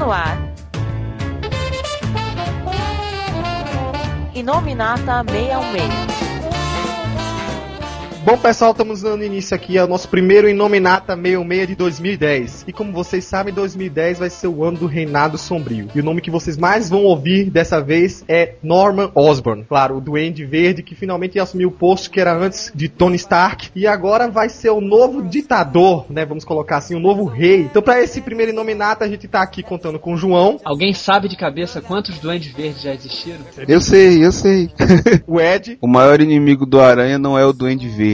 No ar. Inominata 616. Bom, pessoal, estamos dando início aqui ao nosso primeiro Inominata 66 de 2010. E como vocês sabem, 2010 vai ser o ano do Reinado Sombrio. E o nome que vocês mais vão ouvir dessa vez é Norman Osborn. Claro, o Duende Verde que finalmente assumiu o posto que era antes de Tony Stark. E agora vai ser o novo ditador, né? Vamos colocar assim, o novo rei. Então, para esse primeiro Inominata, a gente tá aqui contando com o João. Alguém sabe de cabeça quantos Duendes Verdes já existiram? Eu sei, eu sei. o Ed. O maior inimigo do Aranha não é o Duende Verde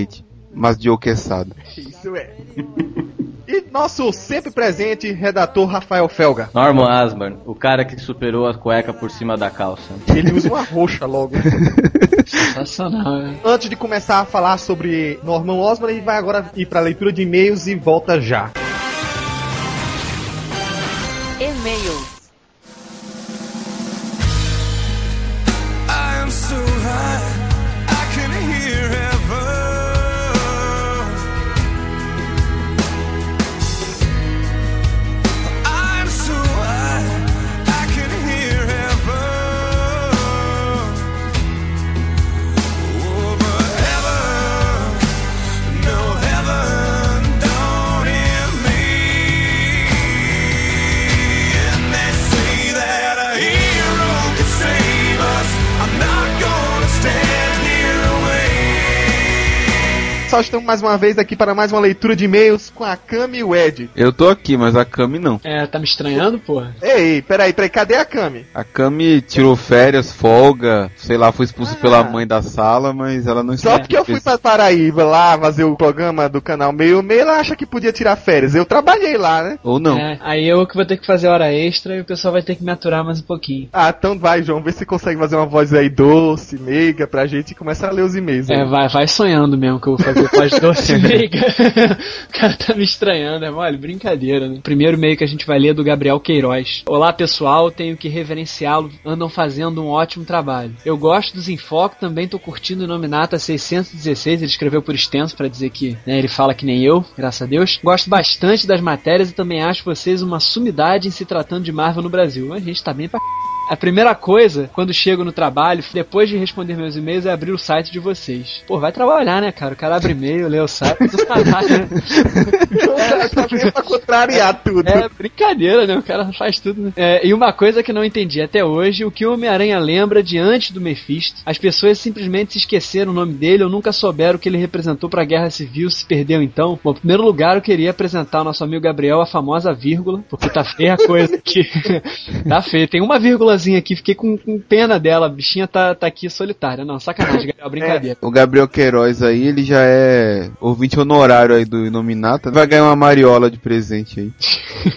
mas de Oqueçado. Isso é. E nosso sempre presente redator Rafael Felga. Norman Asborn, o cara que superou a cueca por cima da calça. Ele usa uma roxa logo. Sensacional, né? Antes de começar a falar sobre Norman Osborn, a gente vai agora ir para a leitura de e-mails e volta já. Pessoal, estamos mais uma vez aqui para mais uma leitura de e-mails com a Cami e o Ed. Eu tô aqui, mas a Kami não. É, tá me estranhando, porra? Ei, peraí, peraí, cadê a Cami? A Kami tirou férias, folga, sei lá, foi expulsa Ah. pela mãe da sala, mas ela não Só porque eu fui pra Paraíba lá fazer o programa do canal Meio Meio, ela acha que podia tirar férias. Eu trabalhei lá, né? Ou não. É, aí eu que vou ter que fazer hora extra e o pessoal vai ter que me aturar mais um pouquinho. Ah, então vai, João, vê se consegue fazer uma voz aí doce, meiga pra gente e começar a ler os e-mails. É, vai, vai sonhando mesmo que eu vou fazer pós doce meiga. o cara tá me estranhando, é mole, brincadeira, né? Primeiro meio que a gente vai ler é do Gabriel Queiroz. Olá pessoal, tenho que reverenciá-lo, andam fazendo um ótimo trabalho. Eu gosto dos Infoco, também tô curtindo o Nominata 616, ele escreveu por extenso pra dizer que né, ele fala que nem eu, graças a Deus. Gosto bastante das matérias e também acho vocês uma sumidade em se tratando de Marvel no Brasil. A gente tá bem pra a primeira coisa, quando chego no trabalho, depois de responder meus e-mails, é abrir o site de vocês. Pô, vai trabalhar, né, cara? O cara abre e-mail, lê o site, do trabalho, né? O cara tá meio pra contrariar tudo. É brincadeira, né? O cara faz tudo, né? É, e uma coisa que eu não entendi até hoje, o que o Homem-Aranha lembra diante do Mephisto, as pessoas simplesmente se esqueceram o nome dele ou nunca souberam o que ele representou pra Guerra Civil, se perdeu então. Bom, em primeiro lugar, eu queria apresentar ao nosso amigo Gabriel a famosa vírgula, porque tá feia a coisa aqui. tá feia. Tem uma vírgulazinha aqui, fiquei com, com pena dela, a bichinha tá, tá aqui solitária. Não, sacanagem, Gabriel, brincadeira. O Gabriel Queiroz aí, ele já é ouvinte honorário aí do Inominata. Vai ganhar uma mariola de presente aí.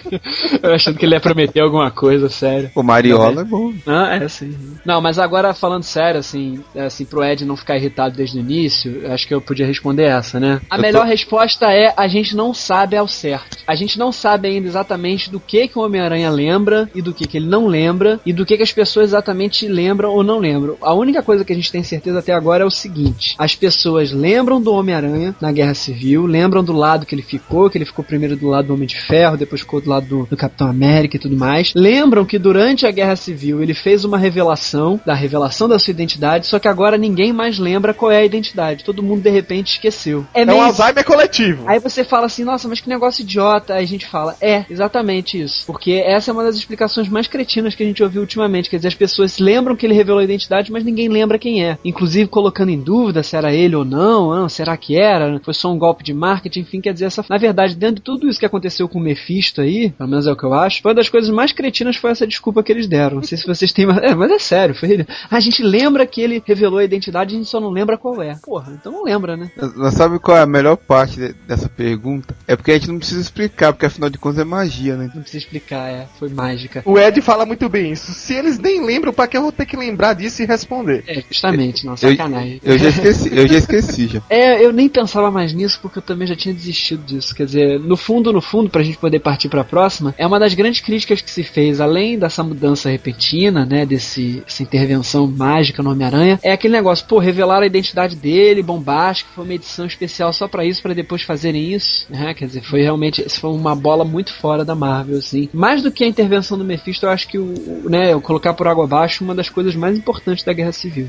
Eu achando que ele ia prometer alguma coisa, sério. Pô, mariola é bom. Ah, é sim. Não, mas agora falando sério, assim, assim, pro Ed não ficar irritado desde o início, acho que eu podia responder essa, né? A Eu tô- melhor resposta é a gente não sabe ao certo. A gente não sabe ainda exatamente do que que o Homem-Aranha lembra e do que que ele não lembra e do que que as pessoas exatamente lembram ou não lembram. A única coisa que a gente tem certeza até agora é o seguinte: as pessoas lembram do Homem-Aranha na Guerra Civil, lembram do lado que ele ficou, que ele ficou primeiro do lado do Homem de Ferro, depois ficou do lado do, do Capitão América e tudo mais. Lembram que durante a Guerra Civil ele fez uma revelação, da revelação da sua identidade, só que agora ninguém mais lembra qual é a identidade. Todo mundo de repente esqueceu. É, É um Alzheimer coletivo. Aí você fala assim, nossa, mas que negócio idiota. Aí a gente fala, é, exatamente isso. Porque essa é uma das explicações mais cretinas que a gente ouviu ultimamente. Quer dizer, as pessoas lembram que ele revelou a identidade, mas ninguém lembra quem é. Inclusive colocando em dúvida se era ele ou não, ah, será que era? Foi só um golpe de marketing, enfim, quer dizer, essa, na verdade, dentro de tudo isso que aconteceu com o Mephisto aí, pelo menos é o que eu acho, foi uma das coisas mais cretinas foi essa desculpa que eles deram. Não sei se vocês têm, mas é, mas é sério, foi ele. A gente lembra que ele revelou a identidade, a gente só não lembra qual é. Porra, então não lembra, né? Mas sabe qual é a melhor parte de- dessa pergunta? É porque a gente não precisa explicar, porque afinal de contas é magia, né? Não precisa explicar, é. Foi mágica. O Ed fala muito bem isso. Se eles nem lembram, pra que eu vou ter que lembrar disso e responder? É, justamente, não, Eu, sacanagem. eu já esqueci, eu já esqueci já. É, eu nem pensava mais nisso porque eu também já tinha desistido disso. Quer dizer, no fundo, no fundo, pra gente poder partir pra próxima, é uma das grandes críticas que se fez, além dessa mudança repentina, né, desse, dessa intervenção mágica no Homem-Aranha, é aquele negócio, pô, revelar a identidade dele, bombástico, foi uma edição especial só pra isso, pra depois fazerem isso, né, quer dizer, foi realmente, isso foi uma bola muito fora da Marvel, assim. Mais do que a intervenção do Mephisto, eu acho que o, né, eu colocar por água abaixo uma das coisas mais importantes da Guerra Civil.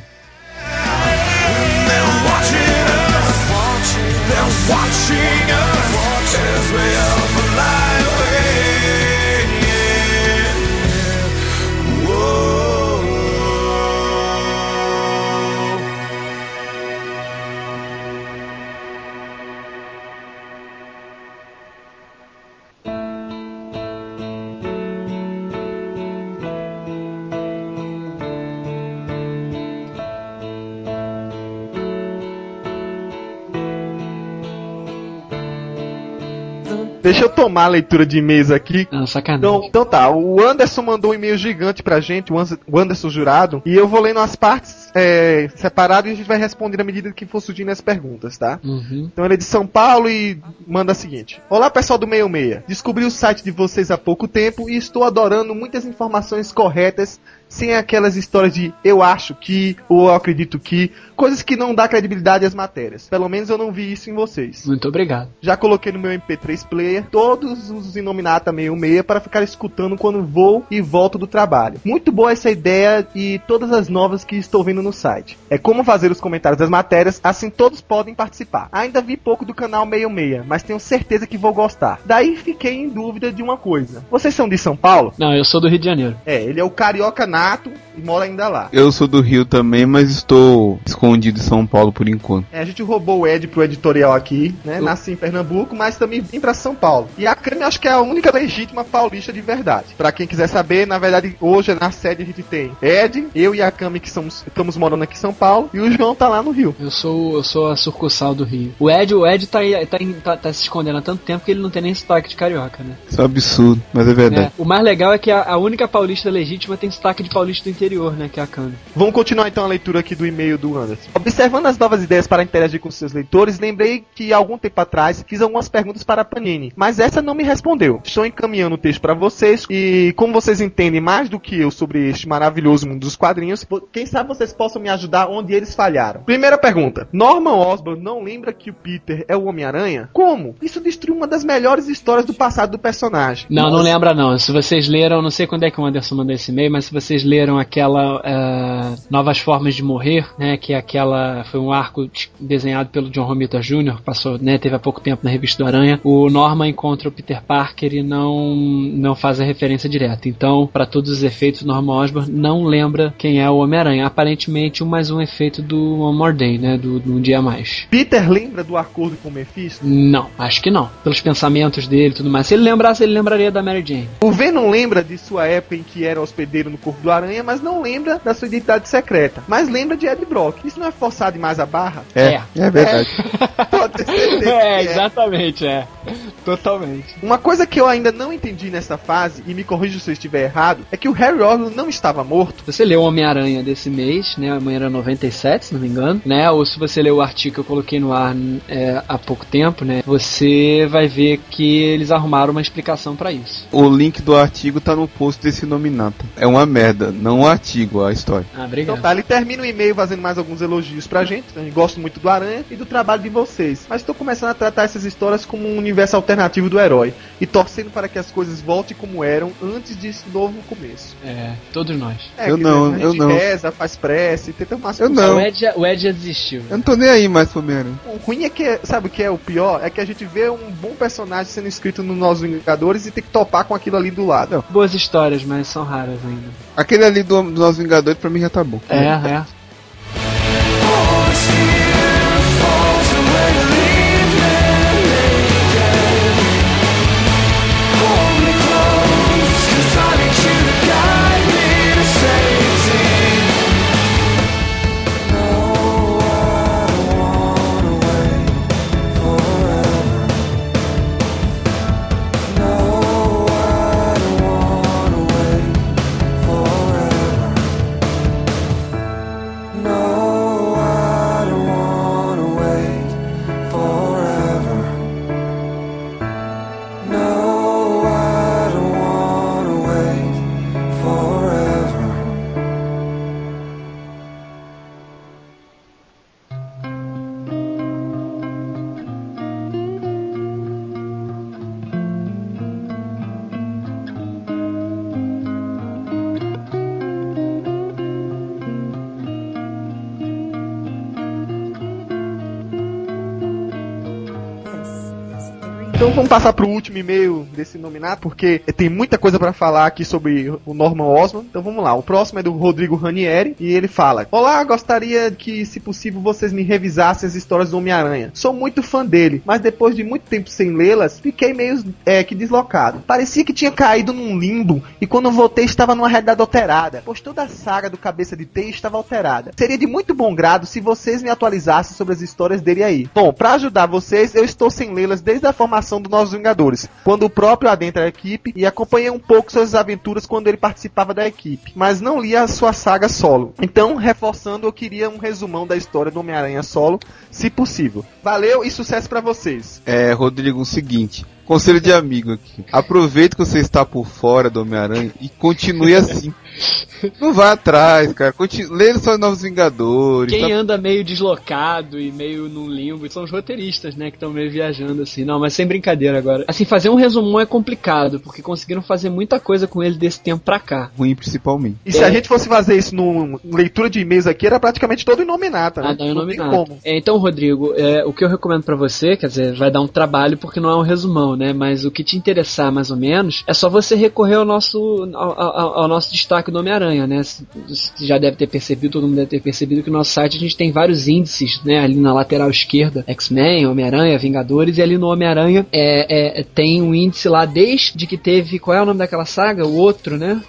Watching us. As we all Deixa eu tomar a leitura de e-mails aqui. Ah, sacanagem. Então, então tá, o Anderson mandou um e-mail gigante pra gente, o Anderson Jurado, e eu vou lendo as partes é, separadas e a gente vai respondendo à medida que for surgindo as perguntas, tá? Uhum. Então ele é de São Paulo e manda a seguinte: Olá pessoal do 66. Descobri o site de vocês há pouco tempo e estou adorando muitas informações corretas, sem aquelas histórias de eu acho que ou eu acredito que, coisas que não dá credibilidade às matérias. Pelo menos eu não vi isso em vocês. Muito obrigado. Já coloquei no meu MP3 player todos os Inominata 66 para ficar escutando quando vou e volto do trabalho. Muito boa essa ideia e todas as novas que estou vendo no site. É como fazer os comentários das matérias, assim todos podem participar. Ainda vi pouco do canal 66, mas tenho certeza que vou gostar. Daí fiquei em dúvida de uma coisa. Vocês são de São Paulo? Não, eu sou do Rio de Janeiro. É, ele é o carioca nato e mora ainda lá. Eu sou do Rio também, mas estou escondido em São Paulo por enquanto. É, a gente roubou o Ed pro editorial aqui, né? Nasci em Pernambuco, mas também vim pra São Paulo. E a Cami acho que é a única legítima paulista de verdade. Pra quem quiser saber, na verdade, hoje na sede a gente tem Ed, eu e a Cami que somos, estamos morando aqui em São Paulo, e o João tá lá no Rio. Eu sou, eu sou a sucursal do Rio. O Ed, o Ed tá, tá, tá, tá se escondendo há tanto tempo que ele não tem nem sotaque de carioca, né? Isso é um absurdo, mas é verdade. É, o mais legal é que a, a única paulista legítima tem sotaque de paulista do interior, né? Que é a Cana. Vamos continuar então a leitura aqui do e-mail do Anderson. Observando as novas ideias para interagir com seus leitores, lembrei que algum tempo atrás fiz algumas perguntas para a Panini, mas essa não me respondeu. Estou encaminhando o texto para vocês e como vocês entendem mais do que eu sobre este maravilhoso mundo dos quadrinhos, quem sabe vocês possam me ajudar onde eles falharam. Primeira pergunta: Norman Osborn não lembra que o Peter é o Homem-Aranha? Como? Isso destruiu uma das melhores histórias do passado do personagem. Não, não lembra não. Se vocês leram, não sei quando é que o Anderson mandou esse e-mail, mas se vocês leram aquela eh, Novas Formas de Morrer, né, que é aquela foi um arco desenhado pelo John Romita Jr., passou, né, teve há pouco tempo na revista do Aranha. O Norman encontra o Peter Parker e não não faz a referência direta. Então, para todos os efeitos, Norman Osborn não lembra quem é o Homem-Aranha. Aparentemente, um mais um efeito do One More Day, né, do, do Um Dia a Mais. Peter lembra do acordo com o Mephisto? Não, acho que não. Pelos pensamentos dele e tudo mais. Se ele lembrasse, ele lembraria da Mary Jane. O Venom lembra de sua época em que era hospedeiro no corpo do Aranha, mas não lembra da sua identidade secreta. Mas lembra de Ed Brock. Isso não é forçar demais a barra? É, É. é, verdade. Pode ter certeza É, é. exatamente, é. Totalmente. Uma coisa que eu ainda não entendi nessa fase, e me corrija se eu estiver errado, é que o Harry Osborn não estava morto. Você leu Homem-Aranha desse mês, né? Amanhã era 97, se não me engano, né? Ou se você leu o artigo que eu coloquei no ar é, há pouco tempo, né? Você vai ver que eles arrumaram uma explicação pra isso. O link do artigo tá no post desse nominata. É uma merda, não o artigo, a história. Ah, Então obrigado. tá, ele termina o e-mail fazendo mais alguns elogios pra gente. A gente gosta muito do Aranha e do trabalho de vocês. Mas tô começando a tratar essas histórias como um universo alternativo do herói. E torcendo para que as coisas voltem como eram antes desse novo começo. É, todos nós. É, Eu que não, a gente eu não. reza, faz prece, tenta umas Eu não. O Ed, já, o Ed já desistiu. Eu não tô nem aí mais pro Homem-Aranha. O ruim é que, sabe o que é o pior? É que a gente vê um bom personagem sendo escrito nos Novos Vingadores e tem que topar com aquilo ali do lado. Boas histórias, mas são raras ainda. Aquele ali do, do Vingadores pra mim já tá bom. É, é. Vamos passar pro último e-mail desse nominato, porque tem muita coisa pra falar aqui sobre o Norman Osborn. Então vamos lá. O próximo é do Rodrigo Ranieri e ele fala: Olá, gostaria que, se possível, vocês me revisassem as histórias do Homem-Aranha. Sou muito fã dele, mas depois de muito tempo sem lê-las, fiquei meio é, que deslocado. Parecia que tinha caído num limbo e quando voltei estava numa realidade alterada, pois toda a saga do Cabeça de Teia estava alterada. Seria de muito bom grado se vocês me atualizassem sobre as histórias dele aí. Bom, pra ajudar vocês, eu estou sem lê-las desde a formação do Novos Vingadores, quando o próprio adentra a equipe e acompanhei um pouco suas aventuras quando ele participava da equipe, mas não li a sua saga solo. Então, reforçando, eu queria um resumão da história do Homem-Aranha solo, se possível. Valeu e sucesso pra vocês. É, Rodrigo, o seguinte. Conselho de amigo aqui. Aproveite que você está por fora do Homem-Aranha e continue assim. Não vá atrás, cara. Continue, lê só Novos Vingadores. Quem tá- anda meio deslocado e meio num limbo são os roteiristas, né? Que estão meio viajando assim. Não, mas sem brincadeira agora. Assim, fazer um resumão é complicado, porque conseguiram fazer muita coisa com ele desse tempo pra cá. Ruim principalmente. E se a gente fosse fazer isso numa leitura de e-mails aqui, era praticamente todo inominata, né? Ah, não, Não tem nominado. como. É, então, Rodrigo, é, o que eu recomendo pra você, quer dizer, vai dar um trabalho porque não é um resumão, né? Mas o que te interessar mais ou menos é só você recorrer ao nosso, ao, ao- ao nosso destaque do Homem-Aranha, né? Você já deve ter percebido, todo mundo deve ter percebido que no nosso site a gente tem vários índices, né? Ali na lateral esquerda, X-Men, Homem-Aranha, Vingadores, e ali no Homem-Aranha é, é, tem um índice lá desde que teve. Qual é o nome daquela saga? O outro, né?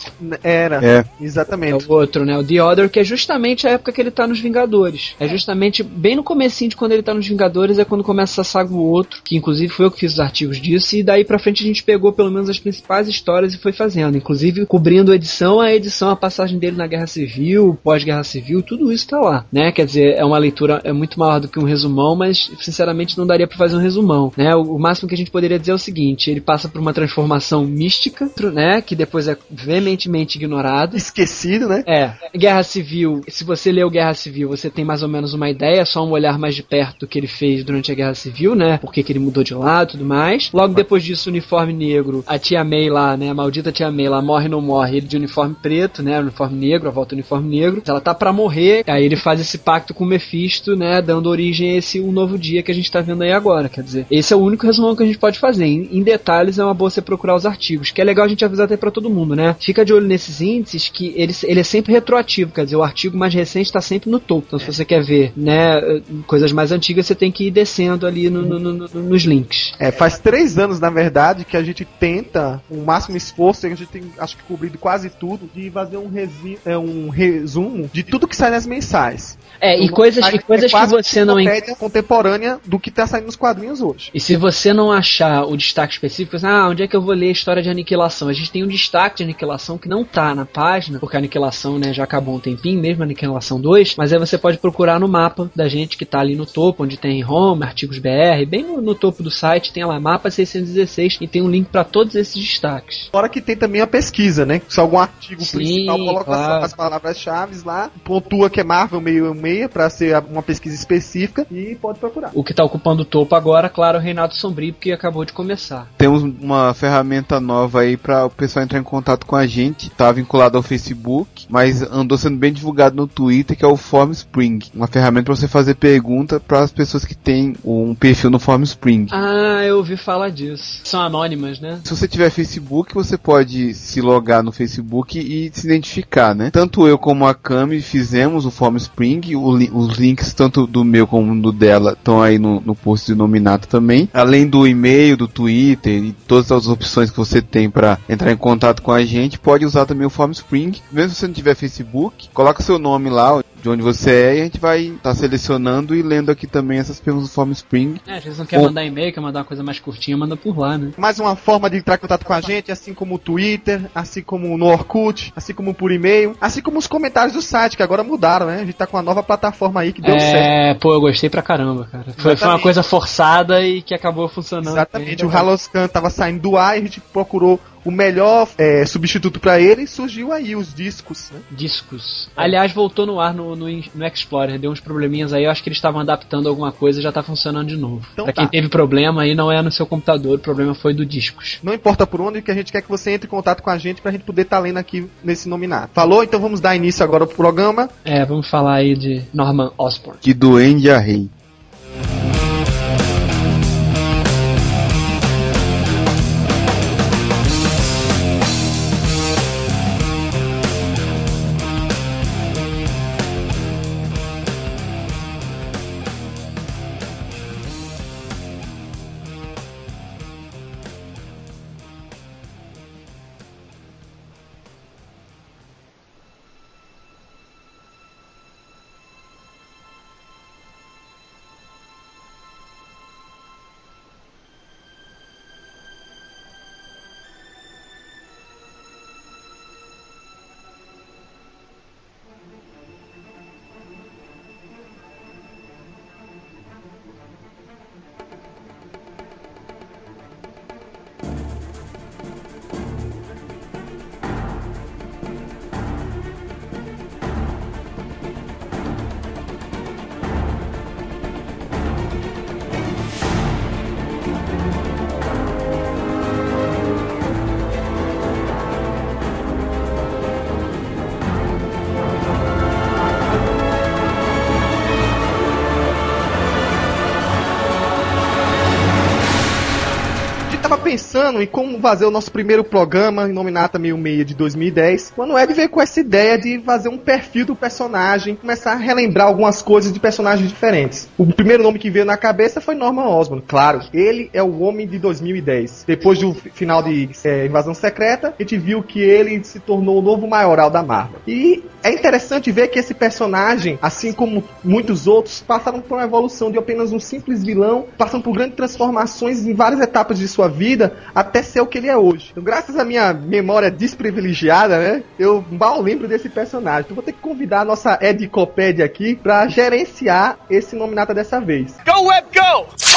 Era, É. É exatamente. o outro, né? O The Other, que é justamente a época que ele tá nos Vingadores. É justamente bem no comecinho de quando ele tá nos Vingadores, é quando começa essa saga o outro, que inclusive foi eu que fiz os artigos disso, e daí pra frente a gente pegou pelo menos as principais histórias e foi fazendo. Inclusive cobrindo edição a edição, a passagem dele na Guerra Civil, pós-Guerra Civil, tudo isso tá lá, né? Quer dizer, é uma leitura é muito maior do que um resumão, mas sinceramente não daria pra fazer um resumão, né? O, o máximo que a gente poderia dizer é o seguinte, ele passa por uma transformação mística, né? Que depois é veementemente ignorada. Esquecido, né? É, Guerra Civil, se você leu Guerra Civil, você tem mais ou menos uma ideia, só um olhar mais de perto do que ele fez durante a Guerra Civil, né? Porque que ele mudou de lado e tudo mais. Logo depois disso, uniforme negro, a tia May lá, né? A maldita tia May lá morre não morre, ele de uniforme preto, né? Uniforme negro, a volta do uniforme negro. Ela tá pra morrer, aí ele faz esse pacto com o Mephisto, né? Dando origem a esse um novo dia que a gente tá vendo aí agora. Quer dizer, esse é o único resumão que a gente pode fazer. Em, em detalhes, é uma boa você procurar os artigos, que é legal a gente avisar até pra todo mundo, né? Fica de olho nesses índices que ele, ele é sempre retroativo, quer dizer, o artigo mais recente está sempre no topo. Então, se você quer ver, né, coisas mais antigas, você tem que ir descendo ali no- no- no- nos links. É, faz três anos, na verdade, que a gente tenta o máximo esforço, a gente tem, acho que, cobrido quase tudo, de fazer um, resi é, um resumo de tudo que sai nas mensais. É, e coisas, e coisas é que você não uma en- média contemporânea do que tá saindo nos quadrinhos hoje. E se você não achar o destaque específico, assim, ah, onde é que eu vou ler a história de aniquilação? A gente tem um destaque de aniquilação que não tá na página, porque a aniquilação, né, já acabou um tempinho, mesmo a aniquilação 2, mas aí você pode procurar no mapa da gente que tá ali no topo, onde tem home, artigos BR, bem no, no topo do site, tem lá mapa 616 e tem um link para todos esses destaques. Fora que tem também a pesquisa, né? Se algum artigo Sim, principal coloca claro. as palavras-chave lá, pontua que é Marvel meio meia pra ser uma pesquisa específica e pode procurar. O que tá ocupando o topo agora, claro, é o Reinado Sombrio, porque acabou de começar. Temos uma ferramenta nova aí para o pessoal entrar em contato com a gente. Tá vinculado ao Facebook, mas andou sendo bem divulgado no Twitter, que é o Formspring. Uma ferramenta para você fazer pergunta para as pessoas que têm um perfil no Formspring. Ah, eu ouvi falar disso. São anônimas, né? Se você tiver Facebook, você pode se logar no Facebook e se identificar, né? Tanto eu como a Cami fizemos o Formspring, o li- os links tanto do meu como do dela estão aí no, no post de nominato também. Além do e-mail, do Twitter e todas as opções que você tem para entrar em contato com a gente, pode usar também o Formspring. Mesmo se você não tiver Facebook, coloca seu nome lá, de onde você é, e a gente vai estar selecionando e lendo aqui também essas perguntas do Formspring. É, às vezes não quer Ou- mandar e-mail, quer mandar uma coisa mais curtinha, manda por lá, né? Mais uma forma de entrar em contato com a gente, assim como o Twitter, assim como no Orkut, assim como por e-mail, assim como os comentários do site, que agora mudaram, né? A gente tá com uma nova plataforma aí que deu certo. É, pô, eu gostei pra caramba, cara. Foi, foi uma coisa forçada e que acabou funcionando. Exatamente, o Haloscan tava saindo do ar e a gente procurou o melhor é, substituto pra ele surgiu aí os discos, né? Discos. Aliás, voltou no ar no, no, no Explorer, deu uns probleminhas aí, eu acho que eles estavam adaptando alguma coisa e já tá funcionando de novo. Então pra tá. quem teve problema aí, não é no seu computador, o problema foi do Discos. Não importa por onde, que a gente quer que você entre em contato com a gente pra gente poder estar lendo aqui nesse nominado. Falou? Então vamos dar início agora pro programa. É, vamos falar aí de Norman Osborn. De Duende a Rei. Pensando em como fazer o nosso primeiro programa, Nominata 66 de 2010, quando o Ed veio com essa ideia de fazer um perfil do personagem, começar a relembrar algumas coisas de personagens diferentes. O primeiro nome que veio na cabeça foi Norman Osborn, claro. Ele é o homem de 2010. Depois do fi- final de é, Invasão Secreta, a gente viu que ele se tornou o novo maioral da Marvel. E é interessante ver que esse personagem, assim como muitos outros, passaram por uma evolução de apenas um simples vilão, passando por grandes transformações em várias etapas de sua vida, até ser o que ele é hoje. Então, graças à minha memória desprivilegiada, né, eu mal lembro desse personagem. Então, vou ter que convidar a nossa Edicopédia aqui pra gerenciar esse nominata dessa vez. Go, Web, go!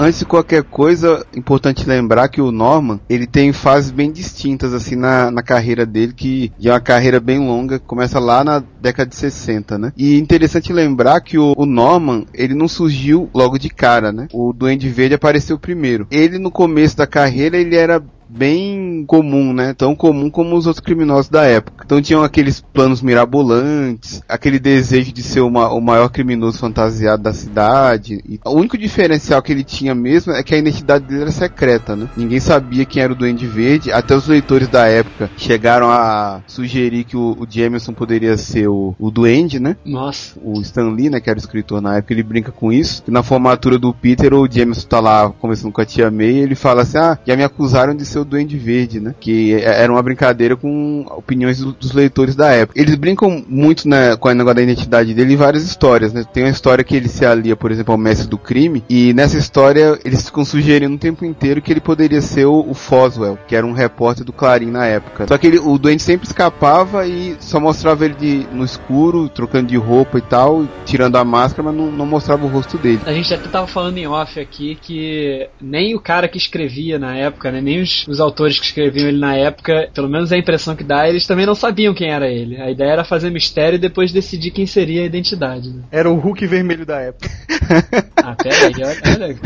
Antes de qualquer coisa, importante lembrar que o Norman, ele tem fases bem distintas assim na, na carreira dele, que é uma carreira bem longa, começa lá na década de 60, né? E interessante lembrar que o, o Norman, ele não surgiu logo de cara, né? O Duende Verde apareceu primeiro. Ele no começo da carreira, ele era bem comum, né? Tão comum como os outros criminosos da época. Então tinham aqueles planos mirabolantes, aquele desejo de ser uma- o maior criminoso fantasiado da cidade. E o único diferencial que ele tinha mesmo é que a identidade dele era secreta, né? Ninguém sabia quem era o Duende Verde. Até os leitores da época chegaram a sugerir que o, o Jameson poderia ser o, o Duende, né? Nossa. o Stan Lee, né, que era o escritor na época, ele brinca com isso. Que na formatura do Peter, o Jameson tá lá conversando com a tia May, e ele fala assim: "Ah, já me acusaram de ser o Duende Verde, né?" Que é- era uma brincadeira com opiniões do- dos leitores da época. Eles brincam muito, né, com o negócio da identidade dele em várias histórias, né? Tem uma história que ele se alia, por exemplo, ao mestre do crime, e nessa história eles ficam sugerindo o tempo inteiro que ele poderia ser o, o Foswell, que era um repórter do Clarim na época. Só que ele, o Duende sempre escapava e só mostrava ele de- no escuro, trocando de roupa e tal, tirando a máscara, mas não, não mostrava o rosto dele. A gente até tava falando em off aqui que nem o cara que escrevia na época, né, nem os, os autores que escreviam ele na época, pelo menos a impressão que dá, eles também não sabiam quem era ele. A ideia era fazer mistério e depois decidir quem seria a identidade. Né? Era o Hulk vermelho da época. Ah, pera aí, olha. olha.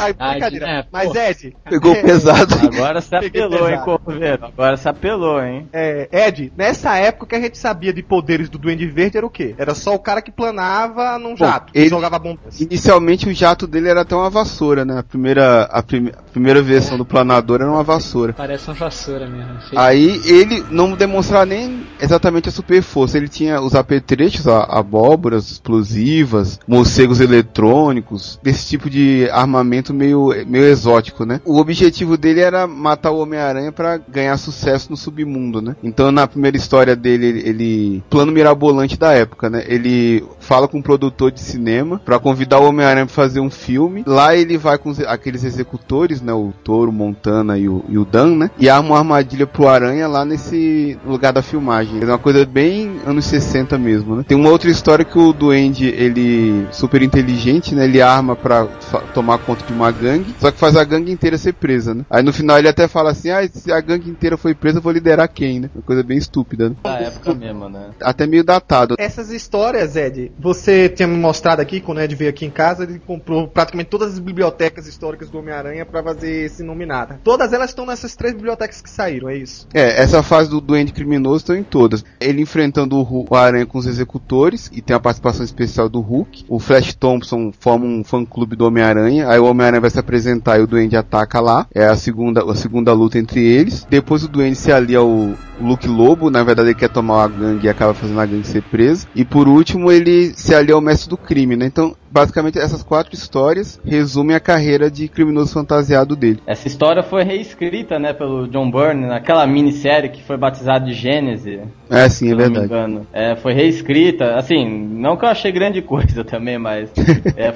Ai, Ai, brincadeira. é, Mas. Ed, Pegou é, pesado. Agora se apelou, hein. Corveiro? Agora se apelou, hein? É, Ed, nessa época que a gente sabia de poderes do Duende Verde era o quê? Era só o cara que planava num jato, ele- que jogava bombas. Inicialmente o jato dele era até uma vassoura, né? A primeira, a, prime- a primeira versão do planador era uma vassoura. Parece uma vassoura mesmo. Feito- Aí ele não demonstrava nem exatamente a super força. Ele tinha os apetrechos, a- abóboras explosivas, morcegos eletrônicos, desse tipo de armamento meio, meio exótico, né? O objetivo dele era matar o Homem-Aranha pra ganhar sucesso no submundo, né? Então na primeira história dele, ele, plano mirabolante da época, né? Ele fala com um produtor de cinema pra convidar o Homem-Aranha pra fazer um filme. Lá ele vai com aqueles executores, né? O Toro, Montana e o, e o Dan, né? E arma uma armadilha pro Aranha lá nesse lugar da filmagem. É uma coisa bem anos 60 mesmo, né? Tem uma outra história que o Duende, ele super inteligente, né? Ele arma pra tomar conta de uma gangue, só que faz a gangue inteira ser presa, né? Aí no final ele até fala assim: "Ah, se a gangue inteira foi presa, eu vou liderar quem, né?" Uma coisa bem estúpida, né? Da época mesmo, né? Até meio datado. Essas histórias, Ed, você tinha me mostrado aqui, quando o Ed veio aqui em casa, ele comprou praticamente todas as bibliotecas históricas do Homem-Aranha pra fazer esse nominata. Todas elas estão nessas três bibliotecas que saíram, é isso? É, essa fase do Duende Criminoso estão em todas. Ele enfrentando o, o Aranha com os executores, e tem a participação especial do Hulk. O Flash Thompson forma um fã-clube do Homem-Aranha, aí o Homem-Aranha vai se apresentar e o Duende ataca lá. É a segunda, a segunda luta entre eles. Depois o Duende se alia ao Luke Lobo, na verdade ele quer tomar a gangue e acaba fazendo a gangue ser presa. E por último ele se alia ao Mestre do Crime, né? Então, basicamente essas quatro histórias resumem a carreira de criminoso fantasiado dele. Essa história foi reescrita, né, pelo John Byrne, naquela minissérie que foi batizada de Gênese. É, sim, é se não me verdade. engano. É, foi reescrita, assim, não que eu achei grande coisa também, mas é,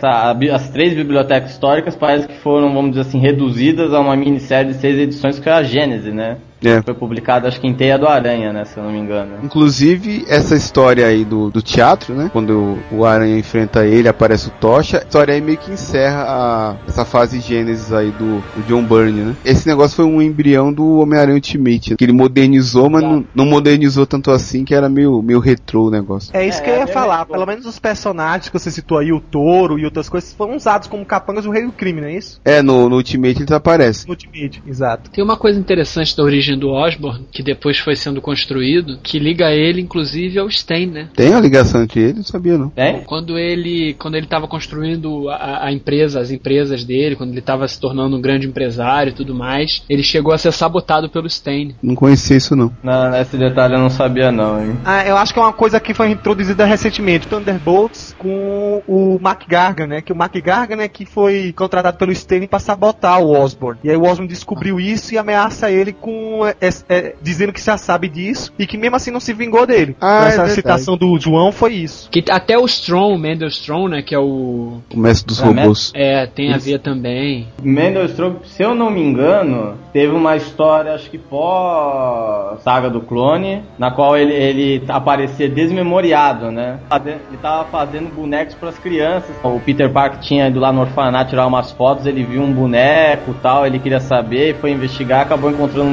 as três bibliotecas históricas parece que foram, vamos dizer assim, reduzidas a uma minissérie de seis edições que é a Gênese, né? É. Foi publicado, acho que em Teia do Aranha, né? Se eu não me engano. Inclusive, essa história aí do, do teatro, né? Quando o Aranha enfrenta ele, aparece o Tocha. A história aí meio que encerra a- essa fase gênesis aí do, do John Byrne, né? Esse negócio foi um embrião do Homem-Aranha Ultimate. né? Que ele modernizou, mas não, não modernizou tanto assim, que era meio, meio retrô o negócio. É isso É, que eu ia é falar. Pelo menos os personagens que você citou aí, o touro e outras coisas, foram usados como capangas do rei do crime, não é isso? É, no, no Ultimate eles aparecem. No Ultimate, exato. Tem uma coisa interessante da origem do Osborn, que depois foi sendo construído, que liga ele, inclusive, ao Stain, né? Tem a ligação entre eles? Não sabia não. Tem? Quando ele quando ele estava construindo a, a empresa, as empresas dele, quando ele estava se tornando um grande empresário e tudo mais, ele chegou a ser sabotado pelo Stain. Não conhecia isso não. Não, esse detalhe eu não sabia não, hein? Ah, eu acho que é uma coisa que foi introduzida recentemente, Thunderbolts com o Mark Gargan, né? Que o Mark Gargan é que foi contratado pelo Stanley para sabotar o Osborn. E aí o Osborn descobriu isso e ameaça ele com é, é, dizendo que já sabe disso e que mesmo assim não se vingou dele. Ah, é Essa citação do João foi isso. Que até o Strong, o Mendel Strong, né, que é o O mestre dos Ah, robôs. é, tem a ver também. Mendelstrom, se eu não me engano, teve uma história, acho que pós Saga do Clone, na qual ele, ele aparecia desmemoriado, né? Ele tava fazendo bonecos para as crianças. O Peter Parker tinha ido lá no orfanato tirar umas fotos, ele viu um boneco tal, ele queria saber, foi investigar, acabou encontrando um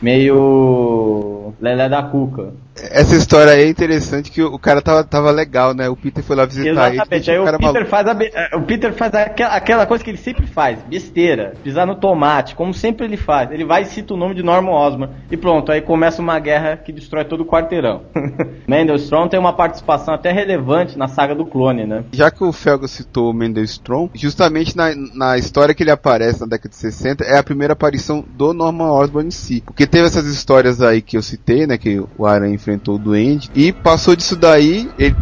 Meio lelé da cuca. Essa história aí é interessante que o cara tava, tava legal, né? O Peter foi lá visitar ele. Exatamente. Aí o cara Peter, maluco. faz a o Peter faz aquela, aquela coisa que ele sempre faz, besteira, pisar no tomate, como sempre ele faz. Ele vai e cita o nome de Norman Osborn e pronto, aí começa uma guerra que destrói todo o quarteirão. Mendelstrom tem uma participação até relevante na saga do clone, né? Já que o Felga citou o Mendelstrom, justamente na, na história que ele aparece na década de 60, é a primeira aparição do Norman Osborn em si. Porque teve essas histórias aí que eu citei, né? Que o Aranha enfrentou o Duende. E passou disso daí, ele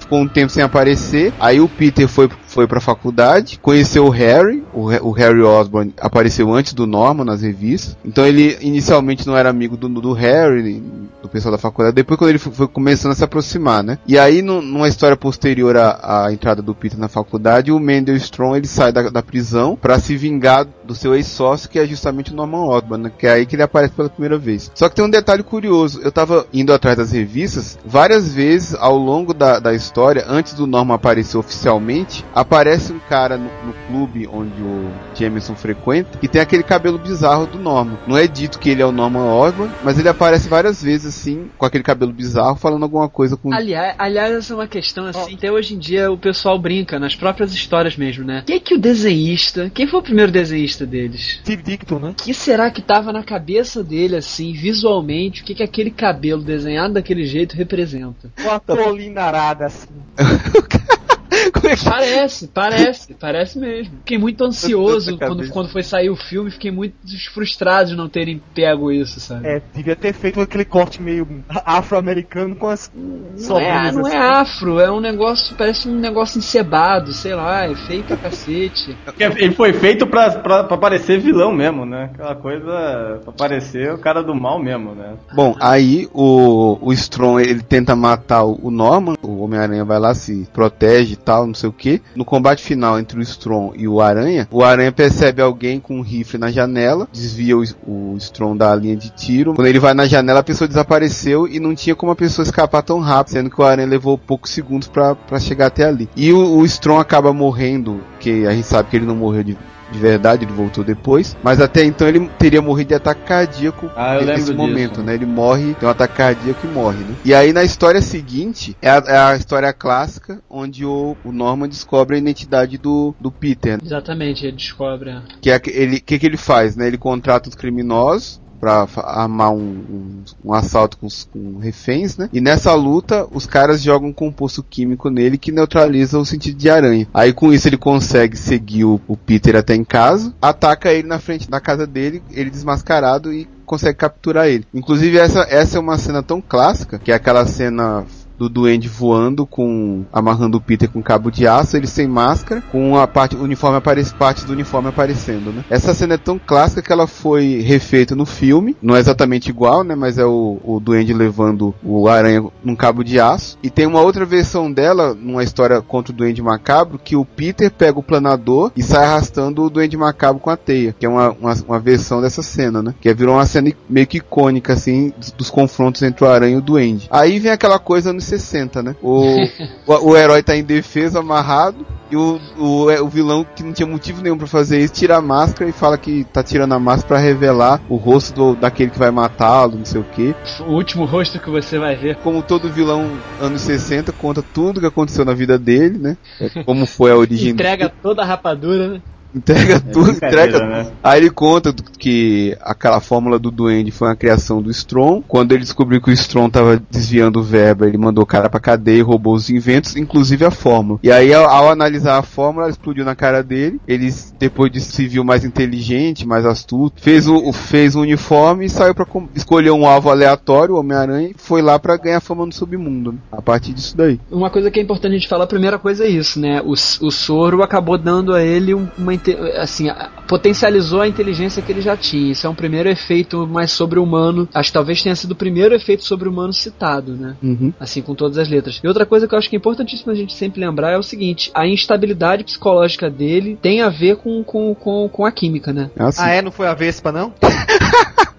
ficou um tempo sem aparecer. Aí o Peter foi, foi pra faculdade, conheceu o Harry. O, o Harry Osborn apareceu antes do Norman nas revistas. Então ele inicialmente não era amigo do, do Harry, do pessoal da faculdade. Depois quando ele foi, foi começando a se aproximar, né? E aí, nu- numa história posterior à, à entrada do Peter na faculdade, o Mendel Strong ele sai da, da prisão pra se vingar do seu ex-sócio, que é justamente o Norman Osborn, né? Que é aí que ele aparece pela primeira vez. Só que tem um detalhe curioso. Eu tava indo atrás das revistas, várias vezes ao longo da, da história, antes do Norman aparecer oficialmente, aparece um cara no, no clube onde o Jameson frequenta, e tem aquele cabelo bizarro do Norman. Não é dito que ele é o Norman Osborn, mas ele aparece várias vezes assim, com aquele cabelo bizarro, falando alguma coisa com Aliás, aliás, essa é uma questão assim, até hoje em dia o pessoal brinca nas próprias histórias mesmo, né? Quem é que o desenhista, quem foi o primeiro desenhista deles? Steve Dicton, né? O que será que tava na cabeça dele, assim, visualmente, o que, que aquele cabelo desenhado daquele jeito representa? Uma tolinarada assim. Como é que Parece, parece, parece mesmo. Fiquei muito ansioso quando, quando foi sair o filme, fiquei muito frustrado de não terem pego isso, sabe? É, devia ter feito aquele corte meio afro-americano com as Não é, sobrinhas não é assim. afro, é um negócio, parece um negócio encebado, sei lá, é feio pra cacete. Ele foi feito pra, pra, pra parecer vilão mesmo, né? Aquela coisa pra parecer o cara do mal mesmo, né? Bom, aí o, o Strong ele tenta matar o o Norman, o Homem-Aranha vai lá, se protege e tal, não sei o que. No combate final entre o Strong e o Aranha, o Aranha percebe alguém com um rifle na janela, desvia o, o da linha de tiro. Quando ele vai na janela, a pessoa desapareceu e não tinha como a pessoa escapar tão rápido, sendo que o Aranha levou poucos segundos pra chegar até ali. E o, o acaba morrendo, que a gente sabe que ele não morreu de de verdade, ele voltou depois. Mas até então ele teria morrido de ataque cardíaco Ah, nesse disso. momento, né? Ele morre, tem um ataque cardíaco e morre, né? E aí na história seguinte, é a, é a história clássica, onde o, o Norman descobre a identidade do, do Peter. né? Exatamente, ele descobre. é. Que é que ele que, que ele faz, né? Ele contrata os criminosos pra fa- armar um, um, um assalto com, com reféns, né? E nessa luta, os caras jogam um composto químico nele que neutraliza o sentido de aranha. Aí com isso ele consegue seguir o, o Peter até em casa, ataca ele na frente da casa dele, ele desmascarado e consegue capturar ele. Inclusive essa, essa é uma cena tão clássica, que é aquela cena do duende voando com amarrando o Peter com cabo de aço, ele sem máscara, com a parte uniforme aparece parte do uniforme aparecendo, né? Essa cena é tão clássica que ela foi refeita no filme, não é exatamente igual, né, mas é o, o duende levando o aranha num cabo de aço. E tem uma outra versão dela, numa história contra o duende macabro, que o Peter pega o planador e sai arrastando o duende macabro com a teia, que é uma, uma, uma versão dessa cena, né? Que virou uma cena meio que icônica, assim, dos, dos confrontos entre o aranha e o duende. Aí vem aquela coisa anos 60, né? O, o, o herói tá em defesa, amarrado, e o, o, o vilão, que não tinha motivo nenhum pra fazer isso, tira a máscara e fala que tá tirando a máscara pra revelar o rosto do, daquele que vai matá-lo, não sei o que. O último rosto que você vai ver. Como todo vilão anos 60, conta tudo que aconteceu na vida dele, né? É Como foi a origem Entrega toda a rapadura, né? Entrega tudo, brincadeira, entrega né? Aí ele conta que aquela fórmula do duende foi uma criação do Strom. Quando ele descobriu que o Strom tava desviando verba, ele mandou o cara pra cadeia e roubou os inventos, inclusive a fórmula. E aí, ao, ao analisar a fórmula, ela explodiu na cara dele. Ele, depois de se viu mais inteligente, mais astuto, fez o, fez o uniforme e saiu pra escolher um alvo aleatório, o Homem-Aranha, e foi lá pra ganhar fama no submundo. Né? A partir disso daí. Uma coisa que é importante a gente falar, a primeira coisa é isso, né? O, o soro acabou dando a ele um- uma assim, potencializou a inteligência que ele já tinha. Isso é um primeiro efeito mais sobre-humano. Acho que talvez tenha sido o primeiro efeito sobre-humano citado, né? Uhum. Assim, com todas as letras. E outra coisa que eu acho que é importantíssima a gente sempre lembrar é o seguinte: a instabilidade psicológica dele tem a ver com, com, com, com a química, né? Assim. Ah, é? Não foi a Vespa, não?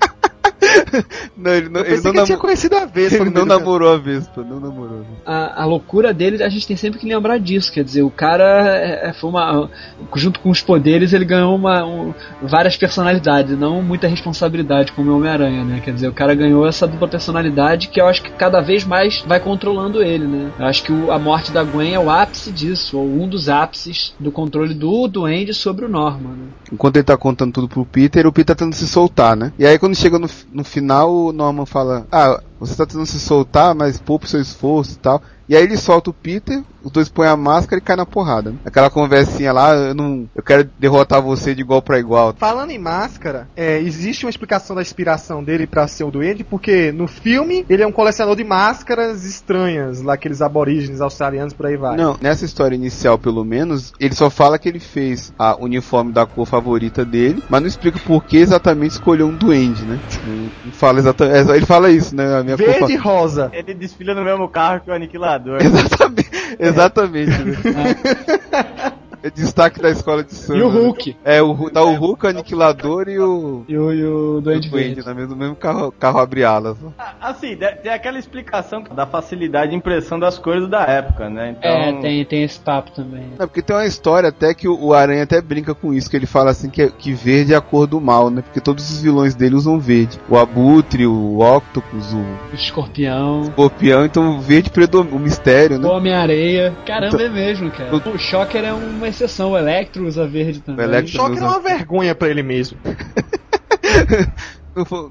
Não, ele não, Eu ele não, tinha conhecido a Vespa. ele não namorou a Vespa, não namorou a, a loucura dele, a gente tem sempre que lembrar disso. Quer dizer, o cara é, é, foi uma. Junto com os poderes, ele ganhou uma, um- várias personalidades, não muita responsabilidade, como o Homem-Aranha, né? Quer dizer, o cara ganhou essa dupla personalidade que eu acho que cada vez mais vai controlando ele, né? Eu acho que o- a morte da Gwen é o ápice disso, ou um dos ápices do controle do Duende sobre o Norman, né? Enquanto ele tá contando tudo pro Peter, o Peter tá tentando se soltar, né? E aí quando chega no, no final, o Norman fala: Ah, você tá tentando se soltar, mas poupe seu esforço e tal. E aí ele solta o Peter, os dois põem a máscara e cai na porrada. Né? Aquela conversinha lá, eu não. Eu quero derrotar você de igual pra igual. Falando em máscara, é, existe uma explicação da inspiração dele pra ser o Duende, porque no filme ele é um colecionador de máscaras estranhas, lá aqueles aborígenes australianos por aí vai. Não, nessa história inicial, pelo menos, ele só fala que ele fez a uniforme da cor favorita dele, mas não explica por que exatamente escolheu um duende, né? Não, não fala exatamente. Ele fala isso, né? A minha cor Verde e rosa. Ele desfila no mesmo carro que o Exatamente, exatamente. né? É destaque da escola de samba. E o né? Hulk. É, o, tá o Hulk, o Aniquilador e o. E o, e o Duende Duende, Verde. né? mesmo, no mesmo carro, carro abre alas. né? Assim, de- tem aquela explicação da facilidade de impressão das cores da época, né? Então, É, tem, tem esse papo também. Não, porque tem uma história até que o, o Aranha até brinca com isso, que ele fala assim que, é- que verde é a cor do mal, né? Porque todos os vilões dele usam verde. O Abutre, o Octopus, o O escorpião. Escorpião, então o verde predomina, o mistério, né? O Homem-Areia. Caramba, é mesmo, cara. O Shocker é uma exceção. O Electro usa verde também. O Electro- Só que é uma vergonha pra ele mesmo.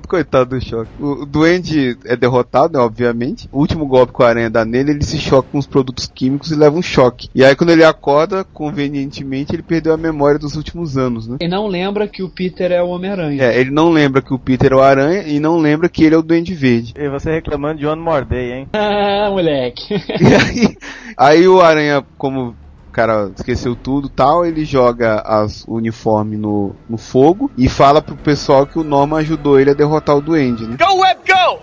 Coitado do choque. O, Duende é derrotado, né, obviamente. O último golpe que o Aranha dá nele, ele se choca com os produtos químicos e leva um choque. E aí quando ele acorda, convenientemente, ele perdeu a memória dos últimos anos, né? E não lembra que o Peter é o Homem-Aranha. É, ele não lembra que o Peter é o Aranha e não lembra que ele é o Duende Verde. E você reclamando de One More Day, hein? Ah, moleque. E aí, aí o Aranha, como cara esqueceu tudo tal, ele joga as, uniforme no, no fogo e fala pro pessoal que o Norman ajudou ele a derrotar o Duende, né? Go, Web, go!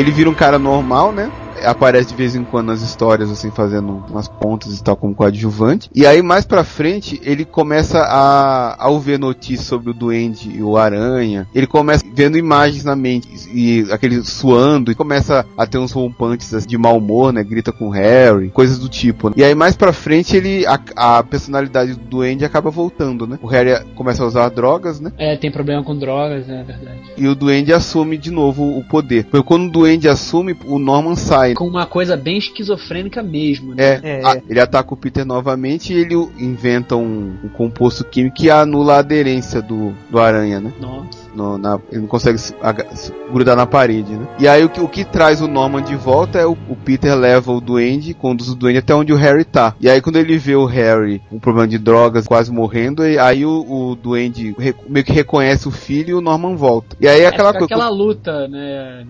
Ele vira um cara normal, né? Aparece de vez em quando nas histórias, assim, fazendo umas pontas e tal, como coadjuvante. E aí, mais pra frente, ele começa a, ao ver notícias sobre o Duende e o Aranha. Ele começa vendo imagens na mente, e aquele suando, e começa a ter uns rompantes assim, de mau humor, né? Grita com o Harry, coisas do tipo. né? E aí, mais pra frente, ele a, a personalidade do Duende acaba voltando, né? O Harry começa a usar drogas, né? É, tem problema com drogas, é verdade. e o Duende assume de novo o poder. Porque quando o Duende assume, o Norman sai, Com uma coisa bem esquizofrênica mesmo, né? É, É. a- ele ataca o Peter novamente e ele inventa um, um composto químico que anula a aderência do, do aranha, né? Nossa. No- na- ele não consegue se, aga- se grudar na parede, né? E aí o que, o que traz o Norman de volta é o, o Peter leva o duende, conduz o duende até onde o Harry tá. E aí quando ele vê o Harry com problema de drogas, quase morrendo, e aí o, o duende meio que reconhece o filho e o Norman volta. E aí é aquela é, coisa. aquela luta, né,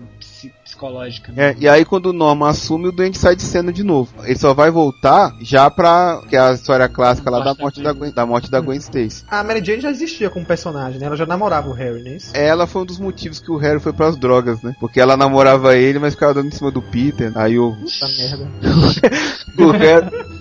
psicológica. né? É, e aí quando o Norman assume, o Duende sai de cena de novo. Ele só vai voltar já pra. que é a história clássica lá da morte da, Gwen, da morte da Gwen Stacy. A Mary Jane já existia como personagem, né? Ela já namorava o Harry, não é isso? Ela foi um dos motivos que o Harry foi pras drogas, né? Porque ela namorava ele, mas ficava dando em cima do Peter. Aí o, Puta merda. o Harry.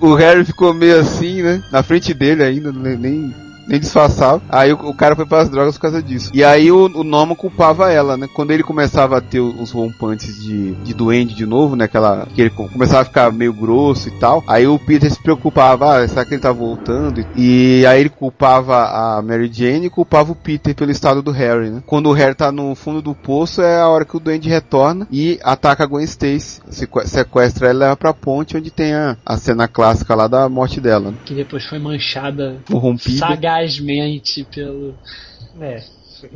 O Harry ficou meio assim, né? Na frente dele ainda, nem, nem, disfarçava. Aí o, o cara foi pras drogas por causa disso. E aí o, o Norman culpava ela, né? Quando ele começava a ter os rompantes de, de duende de novo, né? Aquela, que ele co- começava a ficar meio grosso e tal. Aí o Peter se preocupava, ah, será que ele tá voltando? E aí ele culpava a Mary Jane e culpava o Peter pelo estado do Harry, né? Quando o Harry tá no fundo do poço é a hora que o duende retorna e ataca a Gwen Stacy, sequ- sequestra ela e leva pra ponte onde tem a, a cena clássica lá da morte dela, né? Que depois foi manchada Corrompida. Sagazmente pelo. É.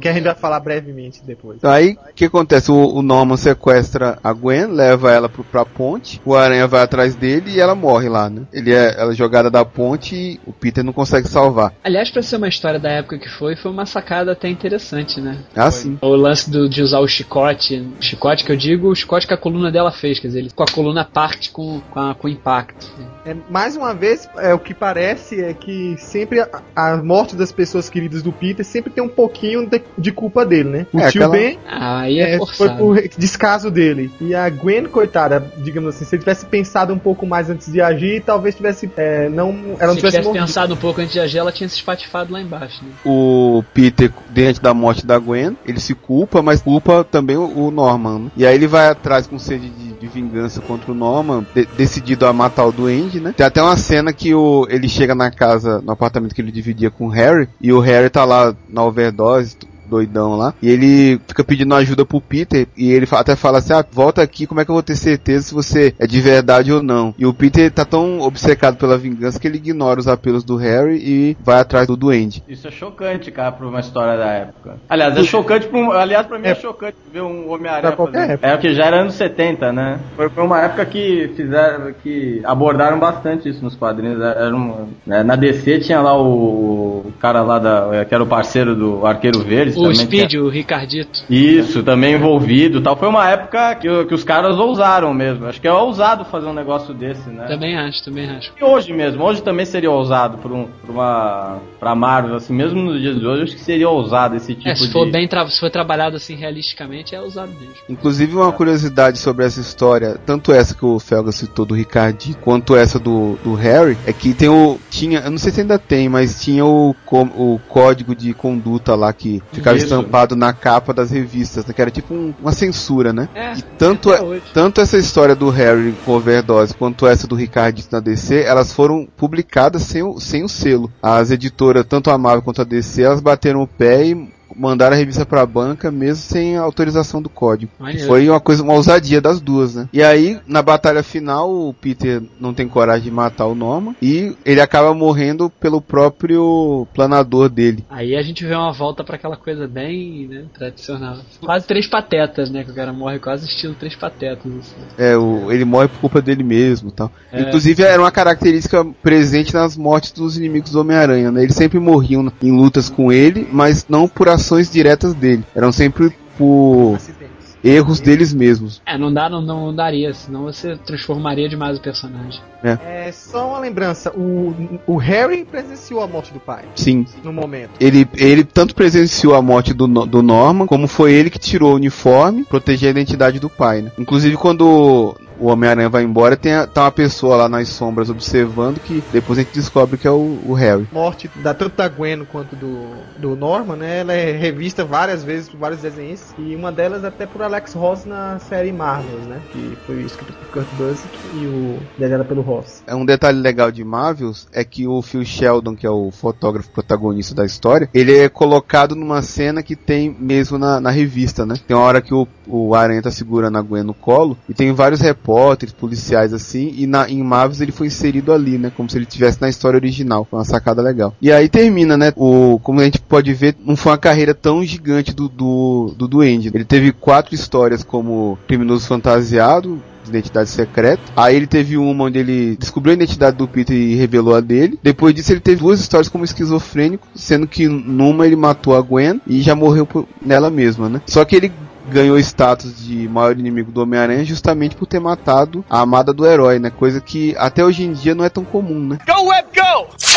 Que a gente vai falar brevemente depois. Aí, o que acontece? O, o Norman sequestra a Gwen, leva ela pro, pra ponte, o Aranha vai atrás dele e ela morre lá, né? Ele é, ela é jogada da ponte e o Peter não consegue salvar. Aliás, pra ser uma história da época que foi, foi uma sacada até interessante, né? Ah, sim. O lance do- de usar o chicote, o chicote que eu digo, o chicote que a coluna dela fez, quer dizer, ele, com a coluna parte com, com, a- com o impacto. né? É, mais uma vez, é, o que parece é que sempre a, a morte das pessoas queridas do Peter sempre tem um pouquinho de, de culpa dele, né? O É, tio aquela- Ben Aí é, é, foi por descaso dele. E a Gwen, coitada, digamos assim, se ele tivesse pensado um pouco mais antes de agir, talvez tivesse. é, não, ela não Se tivesse tivesse pensado um pouco antes de agir, ela tinha se espatifado lá embaixo, né? O Peter, diante da morte da Gwen, ele se culpa, mas culpa também o, o Norman. né? E aí ele vai atrás com sede de, de vingança contra o Norman, de- decidido a matar o Duende, né? Tem até uma cena que o, ele chega na casa, no apartamento que ele dividia com o Harry, e o Harry tá lá na overdose, doidão lá, e ele fica pedindo ajuda pro Peter, e ele até fala assim, ah, volta aqui, como é que eu vou ter certeza se você é de verdade ou não? E o Peter tá tão obcecado pela vingança que ele ignora os apelos do Harry e vai atrás do Duende. Isso é chocante, cara, pra uma história da época. Aliás, é chocante pra um, Aliás, pra mim é, chocante ver um Homem-Aranha época. É o que já era anos 70, né? Foi, foi uma época que fizeram. que abordaram bastante isso nos quadrinhos. Era um- né, Na DC tinha lá o, o cara lá da. que era o parceiro do Arqueiro Verde. O também Speed, tinha- o Ricardito. Isso, também envolvido tal. Foi uma época que, que os caras ousaram mesmo. Acho que é ousado fazer um negócio desse, né? Também acho, também acho. E hoje mesmo, hoje também seria ousado por, um, por uma. pra Marvel, assim, mesmo nos dias de hoje, acho que seria ousado esse tipo É, se de. for bem tra- se for trabalhado assim realisticamente, é usado mesmo. Inclusive uma curiosidade sobre essa história, tanto essa que o Felga citou do Ricardinho, quanto essa do, do Harry, é que tem o. Tinha, eu não sei se ainda tem, mas tinha o, o código de conduta lá que ficava Isso. estampado na capa das revistas, né, que era tipo um- uma censura, né? É, E tanto, é- tanto essa história do Harry com overdose quanto essa do Ricardinho na DC, elas foram publicadas sem o, sem o selo. As editoras, tanto a Marvel quanto a DC, elas bateram o pé e mandaram a revista pra banca mesmo sem autorização do código. Foi uma coisa, uma ousadia das duas, né? E aí, na batalha final, o Peter não tem coragem de matar o Norman e ele acaba morrendo pelo próprio planador dele. Aí a gente vê uma volta pra aquela coisa bem, né, tradicional. Quase três patetas, né, que o cara morre quase estilo três patetas. Assim. É, o, ele morre por culpa dele mesmo, tal. É. Inclusive era uma característica presente nas mortes dos inimigos do Homem-Aranha, né? Eles sempre morriam em lutas com ele, mas não por ações diretas dele. Eram sempre por Acidentes. erros deles mesmos. É, não dá, não, não daria, senão você transformaria demais o personagem. É só uma lembrança: o, o Harry presenciou a morte do pai Sim. no momento. Ele, ele tanto presenciou a morte do, do Norman, como foi ele que tirou o uniforme, proteger a identidade do pai, né? Inclusive quando o Homem-Aranha vai embora, tem a- tá uma pessoa lá nas sombras observando que depois a gente descobre que é o, o Harry. morte da, tanto da Gwen quanto do, do Norman, né? Ela é revista várias vezes por vários desenhos e uma delas até por Alex Ross na série Marvels, né? Que foi escrito por Kurt Busiek e o desenhado pelo Ross. É um detalhe legal de Marvels é que o Phil Sheldon, que é o fotógrafo protagonista da história, ele é colocado numa cena que tem mesmo na, na revista, né? Tem uma hora que o, o Aranha tá segurando a Gwen no colo e tem vários repórteres, policiais assim, e na, em Marvels ele foi inserido ali, né? Como se ele tivesse na história original. Foi uma sacada legal. E aí termina, né? O, como a gente pode ver, não foi uma carreira tão gigante do, do, do Duende. Ele teve quatro histórias como Criminoso Fantasiado, identidade secreta. Aí ele teve uma onde ele descobriu a identidade do Peter e revelou a dele. Depois disso ele teve duas histórias como esquizofrênico, sendo que numa ele matou a Gwen e já morreu nela mesma, né? Só que ele ganhou status de maior inimigo do Homem-Aranha justamente por ter matado a amada do herói, né? Coisa que até hoje em dia não é tão comum, né? Go, Web, go!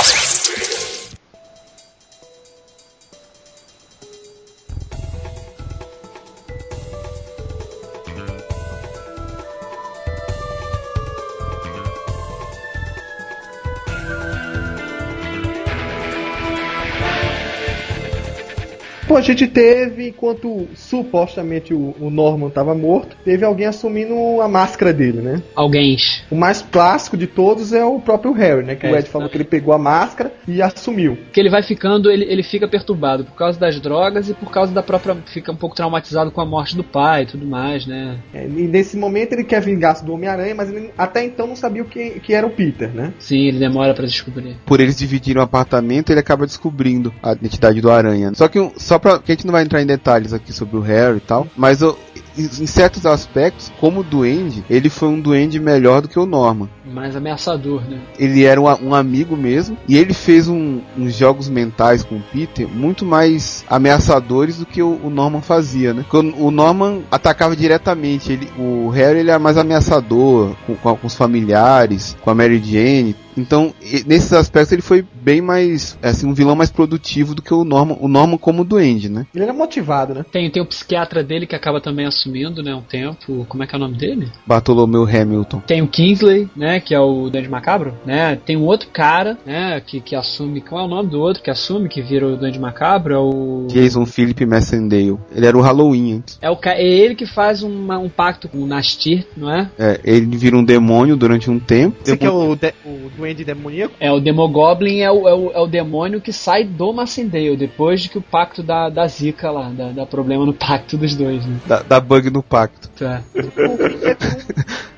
Pô, a gente teve, enquanto supostamente o, o Norman tava morto, teve alguém assumindo a máscara dele, né? Alguém. O mais clássico de todos é o próprio Harry, né? Que É, o Ed falou que ele pegou a máscara e assumiu. Que ele vai ficando, ele, ele fica perturbado por causa das drogas e por causa da própria. Fica um pouco traumatizado com a morte do pai e tudo mais, né? É, e nesse momento ele quer vingar-se do Homem-Aranha, mas ele até então não sabia o que, que era o Peter, né? Sim, ele demora pra descobrir. Por eles dividirem o apartamento, ele acaba descobrindo a identidade do Aranha. Só que um- só que a gente não vai entrar em detalhes aqui sobre o Harry e tal, mas eu- em certos aspectos, como duende, ele foi um duende melhor do que o Norman. Mais ameaçador, né? ele era um, um amigo mesmo e ele fez um- uns jogos mentais com o Peter muito mais ameaçadores do que o, o Norman fazia, né? Porque o, o Norman atacava diretamente, ele, o Harry ele era mais ameaçador com, com, com os familiares, com a Mary Jane. Então, nesses aspectos ele foi bem mais, assim, um vilão mais produtivo do que o Norman, o Norman como duende, né? Ele era motivado, né? Tem, tem o psiquiatra dele que acaba também assumindo, né? Um tempo. Como é que é o nome dele? Bartolomeu Hamilton. Tem o Kingsley, né? Que é o Duende Macabro, né? Tem um outro cara, né? Que, que assume. Qual é o nome do outro que assume que vira o Duende Macabro? É o. Jason Philip Messendale. Ele era o Halloween antes. É, o, é ele que faz uma- um pacto com o Nastir, não é? É, ele vira um demônio durante um tempo. Esse aqui é o, de- o Duende Demoníaco. É, o Demogoblin é o, é, o, é o demônio que sai do Massendale, depois de que o pacto da, da zica lá, da, da problema no pacto dos dois, né? Da, da bug no pacto. Tá.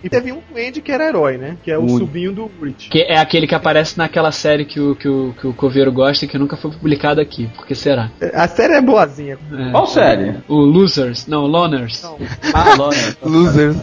E teve um Duende que era herói, né? Que é o Ui. sobrinho do Rich. Que é aquele que aparece naquela série que o, que o, que o Coveiro gosta e que nunca foi publicado aqui. Por que será? A série é boazinha. É. Qual série? O Losers, não, Loners. Não, Ah, Lona. Losers.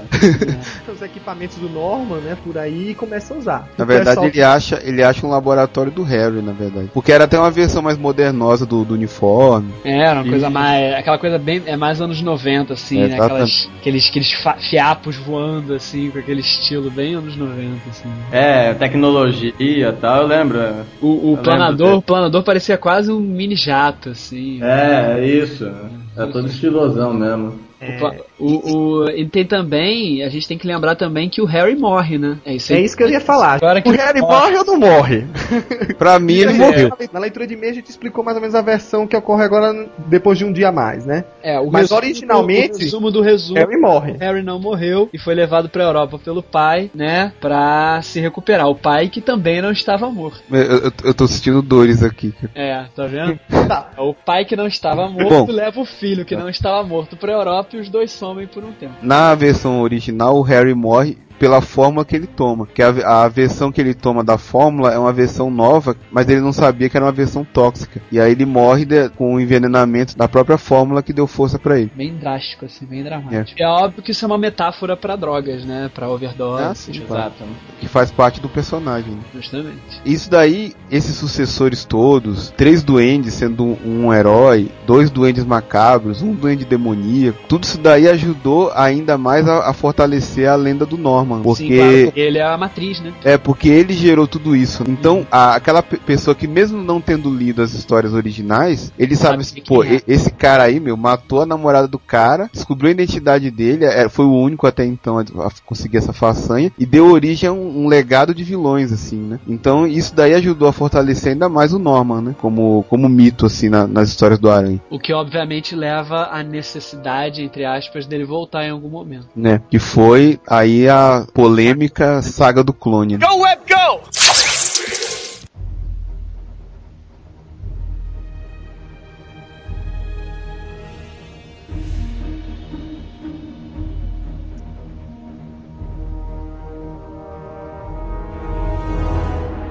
os equipamentos do Norman, né? Por aí e começa a usar. Na O verdade, ele acha, ele acha um laboratório do Harry, na verdade. Porque era até uma versão mais modernosa do, do uniforme. É, era uma coisa Isso. mais. Aquela coisa bem. É mais anos 90, assim, É, né? Aquelas, aqueles, aqueles fiapos voando, assim, com aquele estilo bem anos 90, assim. É, tecnologia e tal, eu lembro. O, o Eu planador, lembro, o planador parecia quase um mini jato, assim. É, é isso. É todo estilosão mesmo. O pla- O, o- e tem também, a gente tem que lembrar também que o Harry morre, né? É isso, É aí. isso que eu ia falar. O Harry morre ou não morre? Pra mim, ele É, morreu. Na leitura de e-mail a gente explicou mais ou menos a versão que ocorre agora depois de um dia a mais, né? É, o Mas resumo- originalmente, o resumo do resumo. Harry morre. Harry não morreu e foi levado pra Europa pelo pai, né? Pra se recuperar. O pai que também não estava morto. Eu, eu, eu tô assistindo dores aqui. É, tá vendo? Tá. O pai que não estava morto Bom. leva o filho que não estava morto pra Europa e os dois somem por um tempo. Na versão original, o Harry morre pela fórmula que ele toma. Que a, a versão que ele toma da fórmula é uma versão nova, mas ele não sabia que era uma versão tóxica. E aí ele morre de- com o envenenamento da própria fórmula que deu força pra ele. Bem drástico, assim, bem dramático. É, óbvio que isso é uma metáfora pra drogas, né? Pra overdose. Ah, sim. Exato. Que faz parte do personagem. né? Justamente. Isso daí, esses sucessores todos, três duendes sendo um, um herói, dois duendes macabros, um duende demoníaco, tudo isso daí ajudou ainda mais a, a fortalecer a lenda do Norman. Porque Sim, claro, porque ele é a matriz, né? é porque ele gerou tudo isso. Então, a- aquela pe- pessoa que mesmo não tendo lido as histórias originais, ele sabe, Sabe assim, pô, é. esse cara aí, meu, matou a namorada do cara, descobriu a identidade dele, é, foi o único até então a, a conseguir essa façanha e deu origem a um, um legado de vilões, assim, né? Então, isso daí ajudou a fortalecer ainda mais o Norman, né? Como, como mito, assim, na- nas histórias do Aranha, O que obviamente leva à necessidade, entre aspas, dele voltar em algum momento. né? Que foi aí a polêmica saga do clone. né? Go, Web, go!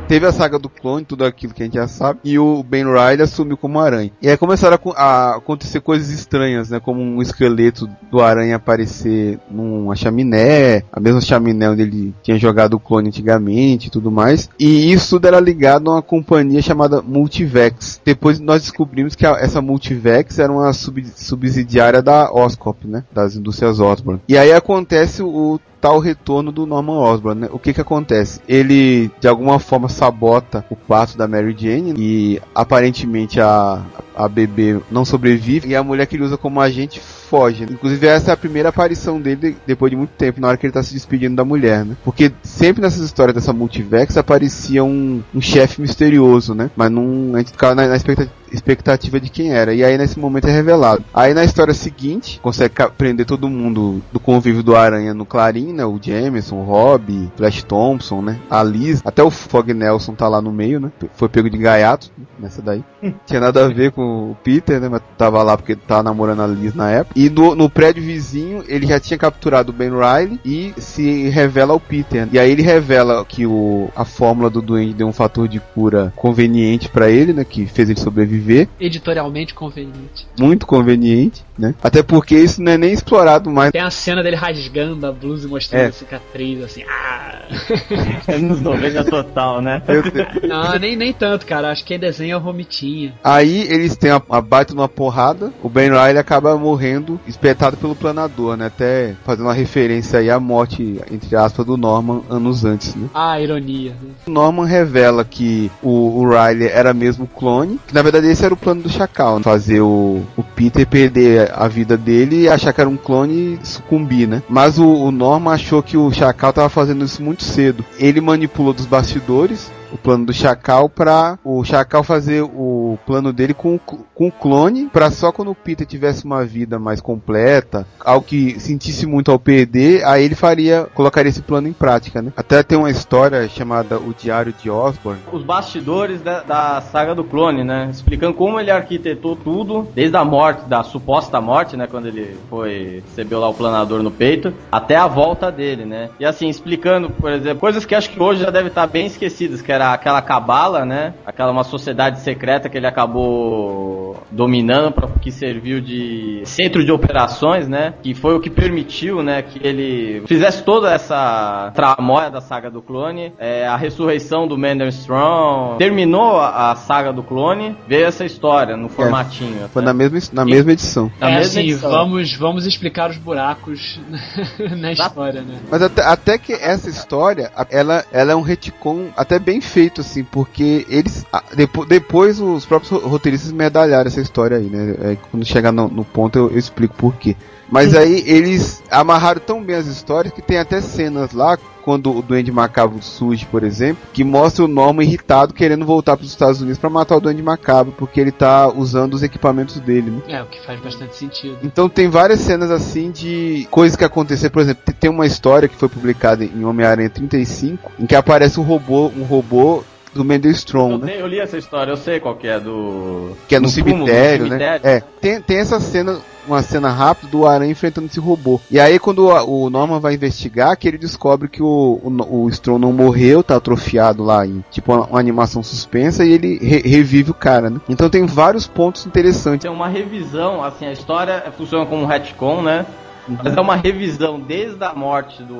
Teve a saga do clone, tudo aquilo que a gente já sabe, e o Ben Riley assumiu como aranha. E aí começaram a, a acontecer coisas estranhas, né? Como um esqueleto do aranha aparecer numa chaminé, a mesma chaminé onde ele tinha jogado o clone antigamente e tudo mais. E isso tudo era ligado a uma companhia chamada Multivex. Depois nós descobrimos que a- essa Multivex era uma sub- subsidiária da Oscorp, né? Das indústrias Osborne. E aí acontece o tal retorno do Norman Osborn, né? O que que acontece? Ele de alguma forma sabota o parto da Mary Jane e aparentemente a a bebê não sobrevive e a mulher que ele usa como agente foge. Inclusive essa é a primeira aparição dele depois de muito tempo, na hora que ele tá se despedindo da mulher, né? Porque sempre nessas histórias dessa multivex aparecia um, um chefe misterioso, né? Mas não, a gente ficava na, na expectativa expectativa de quem era. E aí nesse momento é revelado. Aí na história seguinte, consegue prender todo mundo do convívio do Aranha no Clarim, né? O Jameson, o Rob, Flash Thompson, né? A Liz, até o Fog Nelson tá lá no meio, né? Foi pego de gaiato nessa daí. Tinha nada a ver com o Peter, né? Mas tava lá porque tava namorando a Liz na época. E no, no prédio vizinho, ele já tinha capturado o Ben Riley e se revela ao Peter. E aí ele revela que o, a fórmula do Duende deu um fator de cura conveniente pra ele, né? Que fez ele sobreviver Editorialmente conveniente. muito conveniente, né? Até porque isso não é nem explorado mais. Tem a cena dele rasgando a blusa e mostrando É. a cicatriz, assim. Ah! Anos 90 total, né? Eu te- Não, nem, nem tanto, cara. Acho que quem desenha é o Romitinha. Aí eles têm a, a baita numa porrada, o Ben Riley acaba morrendo espetado pelo planador, né? Até fazendo uma referência aí à morte, entre aspas, do Norman anos antes, né? Ah, ironia. né? O Norman revela que o, o Riley era mesmo clone, que na verdade esse era o plano do Chacal, né? fazer o, o Peter perder a vida dele e achar que era um clone e sucumbir, né? Mas o, o Norman achou que o Chacal tava fazendo isso muito cedo. Ele manipulou dos bastidores o plano do Chacal pra o Chacal fazer o plano dele com, com o clone, pra só quando o Peter tivesse uma vida mais completa, algo que sentisse muito ao perder, aí ele faria, colocaria esse plano em prática, né? Até tem uma história chamada O Diário de Osborne, Os bastidores da, da saga do clone, né? Explicando como ele arquitetou tudo, desde a morte, da suposta morte, né? Quando ele foi, recebeu lá o planador no peito, até a volta dele, né? E assim, explicando, por exemplo, coisas que acho que hoje já devem estar bem esquecidas, que era aquela cabala, né? Aquela uma sociedade secreta que ele acabou dominando, pra, que serviu de centro de operações, né? Que foi o que permitiu, né? Que ele fizesse toda essa tramóia da saga do clone, é, a ressurreição do Mander Strong, terminou a, a saga do clone, veio essa história no formatinho. foi né? na mesma, na mesma edição. Na é mesma assim, edição. vamos, vamos explicar os buracos na história, né? Mas até, até que essa história, ela, ela é um retcon até bem feito, assim, porque eles. depois os próprios ro- roteiristas medalharam essa história aí, né? É, quando chegar no, no ponto eu, eu explico por quê. Mas aí eles amarraram tão bem as histórias que tem até cenas lá, quando o Duende Macabro surge, por exemplo, que mostra o Norman irritado querendo voltar para os Estados Unidos para matar o Duende Macabro, porque ele tá usando os equipamentos dele, né? É, o que faz bastante sentido. Então tem várias cenas assim de coisas que aconteceram. Por exemplo, tem uma história que foi publicada em Homem-Aranha 35, em que aparece um robô, um robô do Mendel Eu, Strong, né? tenho- eu li essa história, eu sei qual que é do. Que é no, no túmulo, cemitério, no né? cemitério. É, tem, tem essa cena, uma cena rápida do Aranha enfrentando esse robô. E aí quando o, o Norman vai investigar, que ele descobre que o, o, o Strong não morreu, tá atrofiado lá em tipo uma, uma animação suspensa e ele re- revive o cara, né? Então tem vários pontos interessantes. Tem uma revisão, assim, a história funciona como um retcon, né? Mas é uma revisão desde a morte do,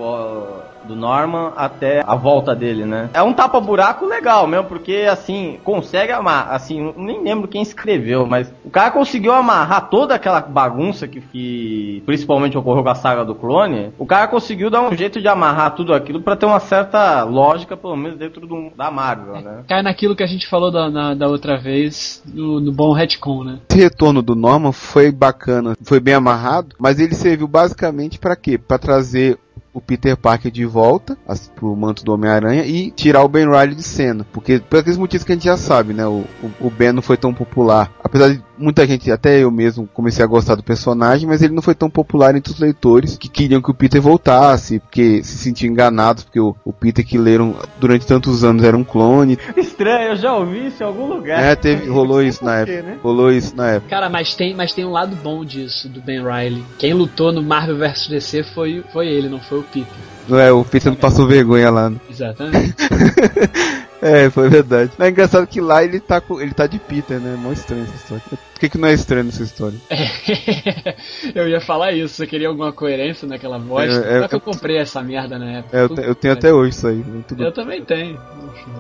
do Norman até a volta dele, né? É um tapa-buraco legal mesmo, porque, assim, consegue amarrar, assim, nem lembro quem escreveu, mas o cara conseguiu amarrar toda aquela bagunça que, que principalmente ocorreu com a saga do clone, o cara conseguiu dar um jeito de amarrar tudo aquilo pra ter uma certa lógica, pelo menos dentro do, da Marvel, né? Cai naquilo que a gente falou da, na- da outra vez, no, no bom retcon, né? Esse retorno do Norman foi bacana, foi bem amarrado, mas ele serviu basicamente pra quê? Pra trazer o Peter Parker de volta as, pro manto do Homem-Aranha e tirar o Ben Riley de cena. Porque, por aqueles motivos que a gente já sabe, né? O, o, o Ben não foi tão popular. Apesar de muita gente, até eu mesmo, comecei a gostar do personagem, mas ele não foi tão popular entre os leitores que queriam que o Peter voltasse, porque se sentiam enganados, porque o, o Peter que leram durante tantos anos era um clone. Estranho, eu já ouvi isso em algum lugar. É, teve, rolou isso na época. né? Rolou isso na época. Cara, mas tem, mas tem um lado bom disso, do Ben Riley. Quem lutou no Marvel vs DC foi, foi ele, não foi o Peter. Não é, o Peter não passou vergonha lá. né? Exatamente. É, foi verdade. Mas é engraçado que lá ele tá, com, ele tá de Peter, né? Mó estranho essa história. Por que, que não é estranho essa história? eu ia falar isso, você queria alguma coerência naquela voz. É, é, Só que eu comprei essa merda na época. É, eu, te- eu tenho até hoje isso aí. Tudo... Eu também tenho.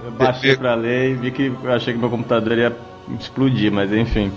Eu baixei pra ler e vi que eu achei que meu computador ia explodir, mas enfim.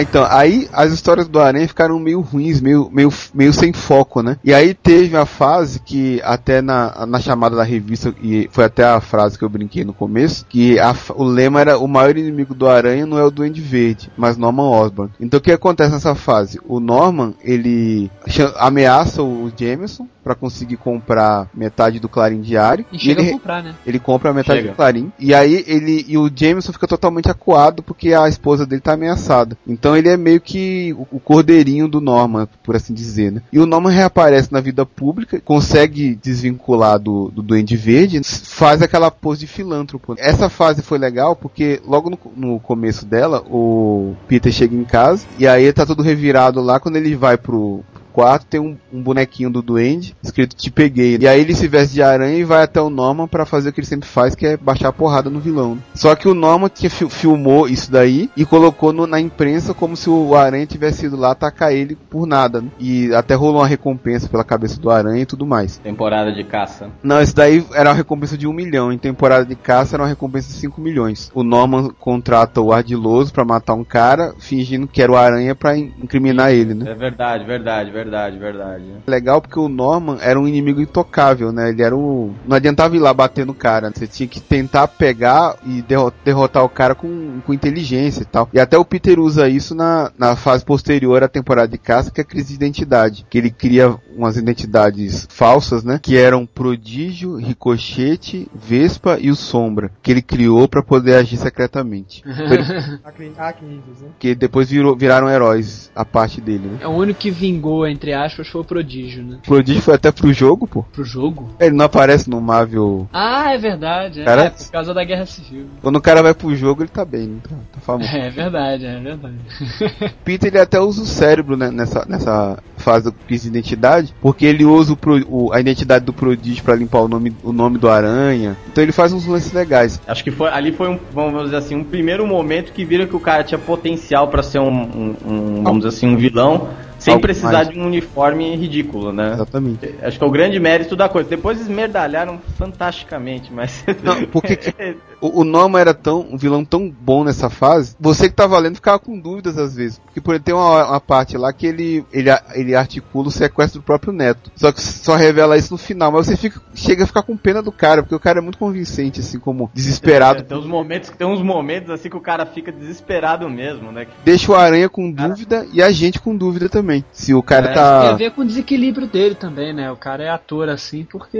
Ah, então, aí as histórias do Aranha ficaram meio ruins, meio, meio, meio sem foco, né? E aí teve a fase que, até na, na chamada da revista, e foi até a frase que eu brinquei no começo, que a o lema era o maior inimigo do Aranha não é o Duende Verde, mas Norman Osborn. Então o que acontece nessa fase? O Norman, ele ameaça o Jameson para conseguir comprar metade do Clarim Diário. E chega ele, a comprar, né? ele compra a metade Chega. do Clarim. E aí ele e o Jameson fica totalmente acuado porque a esposa dele tá ameaçada. Então ele é meio que o, o cordeirinho do Norman, por assim dizer, né? E o Norman reaparece na vida pública, consegue desvincular do, do Duende Verde, faz aquela pose de filântropo. Essa fase foi legal porque logo no, no começo dela, o Peter chega em casa e aí tá tudo revirado lá quando ele vai pro quarto tem um, um bonequinho do duende escrito te peguei. E aí ele se veste de aranha e vai até o Norman pra fazer o que ele sempre faz, que é baixar a porrada no vilão. Só que o Norman tinha fi- filmou isso daí e colocou no- na imprensa como se o aranha tivesse ido lá atacar ele por nada. né? E até rolou uma recompensa pela cabeça do aranha e tudo mais. Temporada de caça. Não, esse daí era uma recompensa de um milhão. Em temporada de caça era uma recompensa de 5 milhões. O Norman contrata o ardiloso pra matar um cara, fingindo que era o aranha pra in- incriminar ele, né? É verdade, verdade, verdade, verdade. legal porque o Norman era um inimigo intocável, né? Ele era o. Não adiantava ir lá bater no cara. Você tinha que tentar pegar e derro- derrotar o cara com, com inteligência e tal. E até o Peter usa isso na, na fase posterior à temporada de caça, que é a crise de identidade. Que ele cria umas identidades falsas, né? Que eram Prodígio, Ricochete, Vespa e o Sombra. Que ele criou pra poder agir secretamente. Arquimedes, né? que depois virou, viraram heróis a parte dele, né? É o único que vingou, entre aspas, foi o Prodígio, né? Prodígio foi até pro jogo, pô. Pro jogo? Ele não aparece no Marvel Ah, é verdade. É, Cara- é por causa da Guerra Civil. Quando o cara vai pro jogo, ele tá bem, né? tá, tá famoso. É verdade, é verdade. Peter ele até usa o cérebro né, nessa, nessa fase do crise de identidade, porque ele usa o pro- o- a identidade do prodígio pra limpar o nome, o nome do aranha. Então ele faz uns lances legais. Acho que foi ali foi um, vamos dizer assim, um primeiro momento que viram que o cara tinha potencial pra ser um, um- um, vamos dizer assim, um vilão, sem Algo precisar mais. de um uniforme ridículo, né? Exatamente. Acho que é o grande mérito da coisa. Depois esmerdalharam fantasticamente, mas. Não, porque que- o, o Norman era tão um vilão tão bom nessa fase, você que tava lendo ficava com dúvidas às vezes. Porque por ele tem uma, uma parte lá que ele, ele, ele articula o sequestro do próprio neto. Só que só revela isso no final. Mas você fica, chega a ficar com pena do cara, porque o cara é muito convincente, assim, como desesperado. É, tem uns momentos tem uns momentos assim que o cara fica desesperado mesmo, né? Deixa o aranha com dúvida e a gente com dúvida também. Se o cara É, Tem a tá. ver com o desequilíbrio dele também, né? O cara é ator assim porque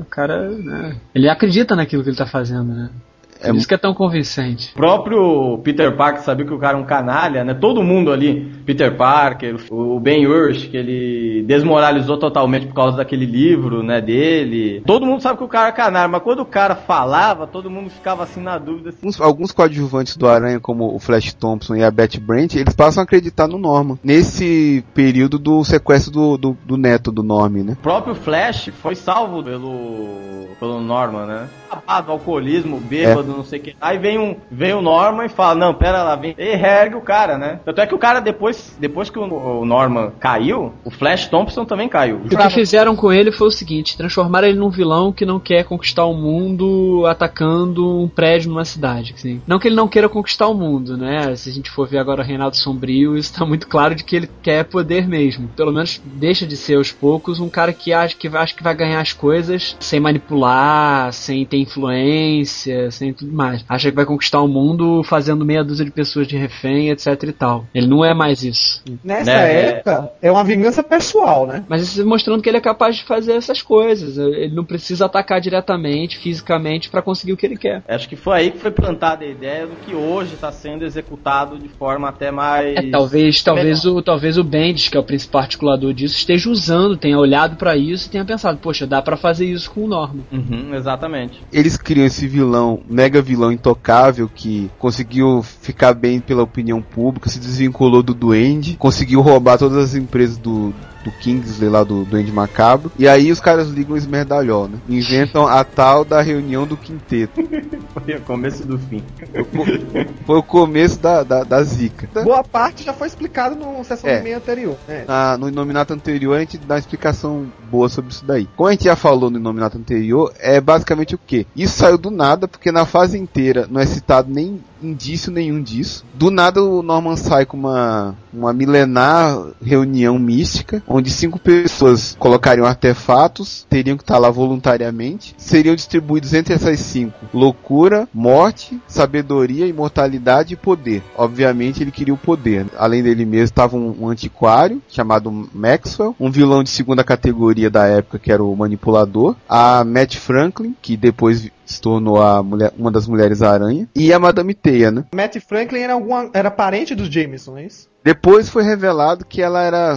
o cara, né? Ele acredita naquilo que ele tá fazendo, né? Por É isso que é tão convincente. O próprio Peter Parker sabia que o cara é um canalha, né? Todo mundo ali, Peter Parker, o Ben Urich, que ele desmoralizou totalmente por causa daquele livro, né, dele. Todo mundo sabe que o cara é canalha, mas quando o cara falava, todo mundo ficava assim na dúvida. Assim, Alguns, alguns coadjuvantes do Aranha, como o Flash Thompson e a Betty Brant, eles passam a acreditar no Norman. Nesse período do sequestro do, do, do neto do Norman, né? o próprio Flash foi salvo pelo, pelo Norman, né? Acabado, alcoolismo, não sei o que. Aí vem, um, vem o Norman e fala, não, pera lá, vem. E ergue o cara, né? Tanto é que o cara, depois, depois que o, o Norman caiu, o Flash Thompson também caiu. O que fizeram com ele foi o seguinte: transformaram ele num vilão que não quer conquistar o mundo atacando um prédio numa cidade. assim. Não que ele não queira conquistar o mundo, né? Se a gente for ver agora o Reinaldo Sombrio, isso tá muito claro de que ele quer poder mesmo. Pelo menos deixa de ser aos poucos um cara que acha que, acha que vai ganhar as coisas sem manipular, sem ter influência, sem tudo mais. Acha que vai conquistar o mundo fazendo meia dúzia de pessoas de refém, etc e tal. Ele não é mais isso. Nessa Né? época, é uma vingança pessoal, né? Mas isso mostrando que ele é capaz de fazer essas coisas. Ele não precisa atacar diretamente, fisicamente, pra conseguir o que ele quer. Acho que foi aí que foi plantada a ideia do que hoje está sendo executado de forma até mais. É, talvez, talvez o, talvez o Bendis, que é o principal articulador disso, esteja usando, tenha olhado pra isso e tenha pensado, poxa, dá pra fazer isso com o Norman. Uhum, exatamente. Eles criam esse vilão, mega vilão intocável, que conseguiu ficar bem pela opinião pública, se desvinculou do Duende, conseguiu roubar todas as empresas do, do Kingsley lá do Duende Macabro. E aí os caras ligam o esmerdalhó, né? Inventam a tal da reunião do quinteto. Foi o começo do fim. Foi o começo da, da, da zica. Boa parte já foi explicado no sessão É. de meia anterior. né? Na- no nominato anterior a gente dá uma explicação boa sobre isso daí. Como a gente já falou no nominato anterior, é basicamente o que? Isso saiu do nada, porque na fase inteira não é citado nem indício nenhum disso. Do nada o Norman sai com uma, uma milenar reunião mística, onde cinco pessoas colocariam artefatos, teriam que estar lá voluntariamente, seriam distribuídos entre essas cinco loucura, morte, sabedoria, imortalidade e poder. Obviamente ele queria o poder. Além dele mesmo estava um, um antiquário chamado Maxwell, um vilão de segunda categoria da época que era o manipulador, a Matt Franklin, que depois se tornou a mulher, uma das mulheres aranha, e a Madame Teia, né? Matt Franklin era, alguma, era parente dos Jameson, é isso? Depois foi revelado que ela era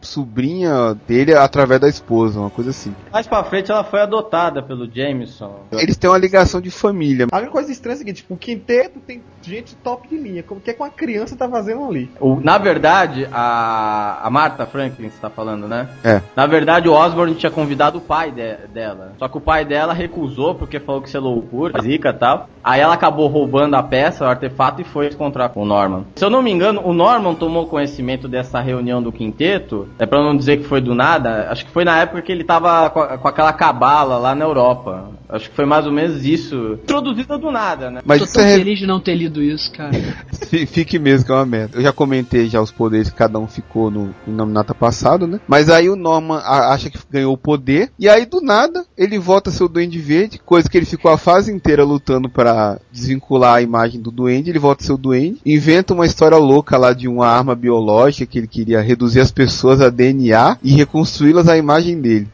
sobrinha dele através da esposa, uma coisa assim. Mais pra frente ela foi adotada pelo Jameson. Eles têm uma ligação de família. A única coisa estranha é o seguinte, o quinteto tem gente top de linha, como que é que uma criança tá fazendo ali? O- na verdade, a, a Martha Franklin, você tá falando, né? É. Na verdade, o Osborne tinha convidado o pai de- dela. Só que o pai dela recusou porque falou que isso é loucura, zica e tal. Aí ela acabou roubando a peça, o artefato, e foi encontrar com o Norman. Se eu não me engano, o Norman tomou conhecimento dessa reunião do quinteto, é pra não dizer que foi do nada, acho que foi na época que ele tava com, com aquela cabala lá na Europa. Acho que foi mais ou menos isso. Introduzida do nada, né? Mas Tô tão é feliz de não ter lido isso, cara. Fi- Fique mesmo que é uma merda. Eu já comentei já os poderes que cada um ficou no, no nominato passado, né? Mas aí o Norman a- acha que ganhou o poder. E aí do nada ele volta a ser o Duende Verde, coisa que ele ficou a fase inteira lutando pra desvincular a imagem do Duende. Ele volta a ser o Duende, inventa uma história louca lá de uma arma biológica que ele queria reduzir as pessoas a DNA e reconstruí-las à imagem dele.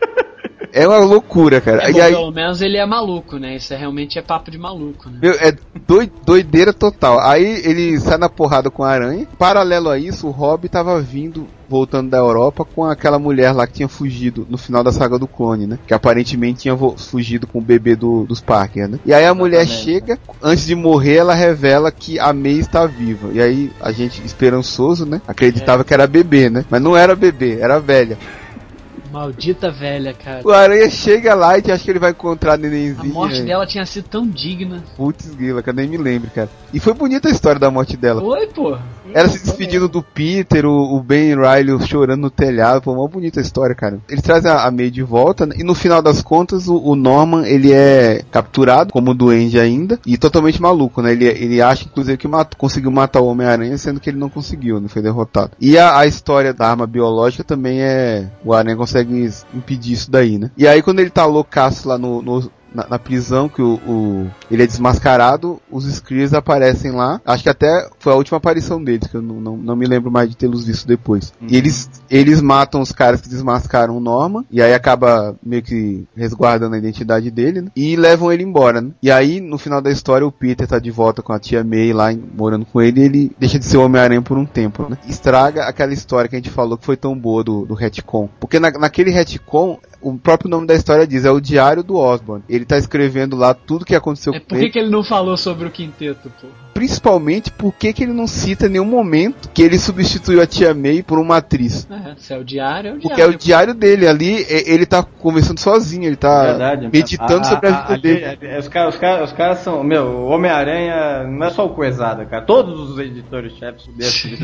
É uma loucura, cara. É, bom, aí, Pelo menos ele é maluco, né? Isso é, realmente é papo de maluco, né? Meu, é doi- doideira total. Aí ele sai na porrada com a aranha. Paralelo a isso, o Rob tava vindo, voltando da Europa, com aquela mulher lá que tinha fugido no final da saga do clone, né? Que aparentemente tinha fugido com o bebê do- dos Parker, né? E aí a mulher chega, antes de morrer, ela revela que a May está viva. E aí a gente, esperançoso, né? Acreditava que era bebê, né? Mas não era bebê, era velha. Maldita velha, cara. O aranha chega lá e acha que ele vai encontrar a A nenenzinha. morte dela tinha sido tão digna. Putz, grila, que eu nem me lembro, cara. E foi bonita a história da morte dela. Oi, pô. Ela se despedindo do Peter, o, o Ben Riley chorando no telhado, pô, uma bonita história, cara. Eles trazem a, a May de volta, né? e no final das contas, o, o Norman, ele é capturado como duende ainda, e totalmente maluco, né? Ele, ele acha, inclusive, que matou- conseguiu matar o Homem-Aranha, sendo que ele não conseguiu, né? Foi derrotado. E a, a história da arma biológica também é... O Aranha consegue impedir isso daí, né? E aí, quando ele tá loucaço lá no- no na, na prisão que o, o- ele é desmascarado, os Skreers aparecem lá. Acho que até foi a última aparição deles, que eu não, não, não me lembro mais de tê-los visto depois. E eles, eles matam os caras que desmascaram o Norman, e aí acaba meio que resguardando a identidade dele, né? E levam ele embora, né? E aí, no final da história, o Peter tá de volta com a tia May lá, morando com ele, e ele deixa de ser o Homem-Aranha por um tempo, né? Estraga aquela história que a gente falou que foi tão boa do, do retcon. Porque na, naquele retcon, o próprio nome da história diz, é o diário do Osborn. Ele tá escrevendo lá tudo que aconteceu É, com por ele que, que ele não falou sobre o quinteto, pô? Principalmente por que que ele não cita em nenhum momento que ele substituiu a tia May por uma atriz. É, se é o diário, é o Porque é diário. o diário dele, ali e- ele tá conversando sozinho, ele tá Verdade. meditando sobre a, vida dele. a- os, caras, os, caras, os caras são. Meu, o Homem-Aranha não é só o coisada, cara. Todos os editores-chefes desse.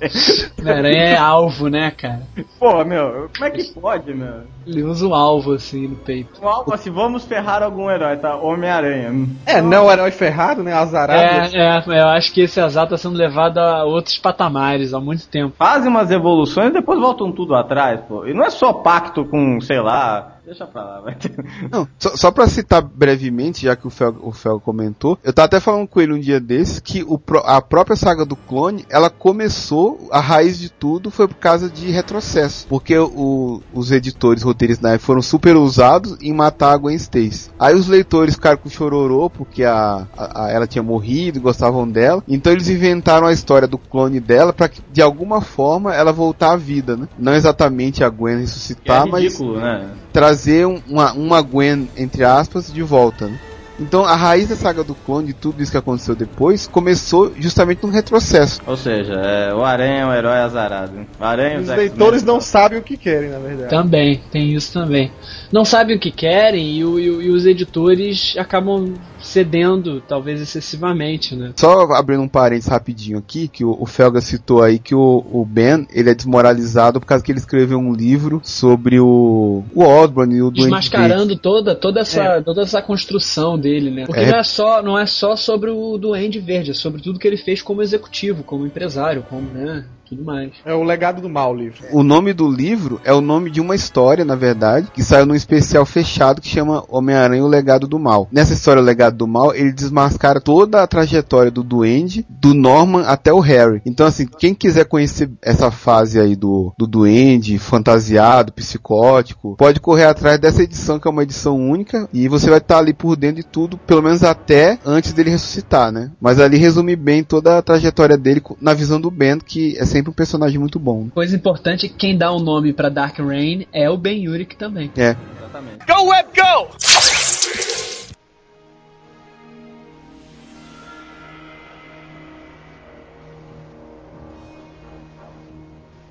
Homem-Aranha é alvo, né, cara? Pô, meu, como é que pode, meu? Ele usa um alvo assim no peito. Um algo assim, vamos ferrar algum herói, tá? Homem-Aranha. É, não o herói ferrado, né? Azarado. É, é, eu acho que esse azar tá sendo levado a outros patamares há muito tempo. Fazem umas evoluções e depois voltam tudo atrás, pô. E não é só pacto com, sei lá, Deixa pra lá, vai. Não, só, só pra citar brevemente, já que o Fel, o Fel comentou, eu tava até falando com ele um dia desses que o, a própria saga do clone, ela começou, a raiz de tudo foi por causa de retrocesso. Porque o- os editores roteiristas na foram super usados em matar a Gwen Stacy. Aí os leitores ficaram com chororô porque a, a- a- ela tinha morrido, gostavam dela. Então eles inventaram a história do clone dela pra que, de alguma forma, ela voltar à vida, né? Não exatamente a Gwen Que é ressuscitar, mas ridículo, né? trazer um- uma, uma Gwen, entre aspas, de volta, né? Então a raiz da saga do clone, de tudo isso que aconteceu depois, começou justamente num retrocesso. Ou seja, é, o Aranha é um herói azarado. O Aranha e Os leitores não sabem o que querem, na verdade. Também, tem isso também. Não sabem o que querem e, o- e e os editores acabam cedendo, talvez excessivamente, né? Só abrindo um parênteses rapidinho aqui, que o, o Felga citou aí que o, o Ben, ele é desmoralizado por causa que ele escreveu um livro sobre o, o Osborn e o Duende Verde. Desmascarando toda, toda, essa, toda essa construção dele, né? Porque É. não, é só, não é só sobre o Duende Verde, é sobre tudo que ele fez como executivo, como empresário, como, né? Tudo mais. É o legado do mal, o livro. O nome do livro é o nome de uma história, na verdade, que saiu num especial fechado que chama Homem-Aranha o Legado do Mal. Nessa história, o Legado do Mal, ele desmascara toda a trajetória do Duende, do Norman até o Harry. Então, assim, quem quiser conhecer essa fase aí do, do Duende, fantasiado, psicótico, pode correr atrás dessa edição, que é uma edição única, e você vai estar ali por dentro de tudo, pelo menos até antes dele ressuscitar, né? Mas ali resume bem toda a trajetória dele na visão do Ben, que é sempre um personagem muito bom. Coisa importante é que quem dá o nome pra Dark Reign é o Ben Urich também. É. Exatamente. Go, Web, go!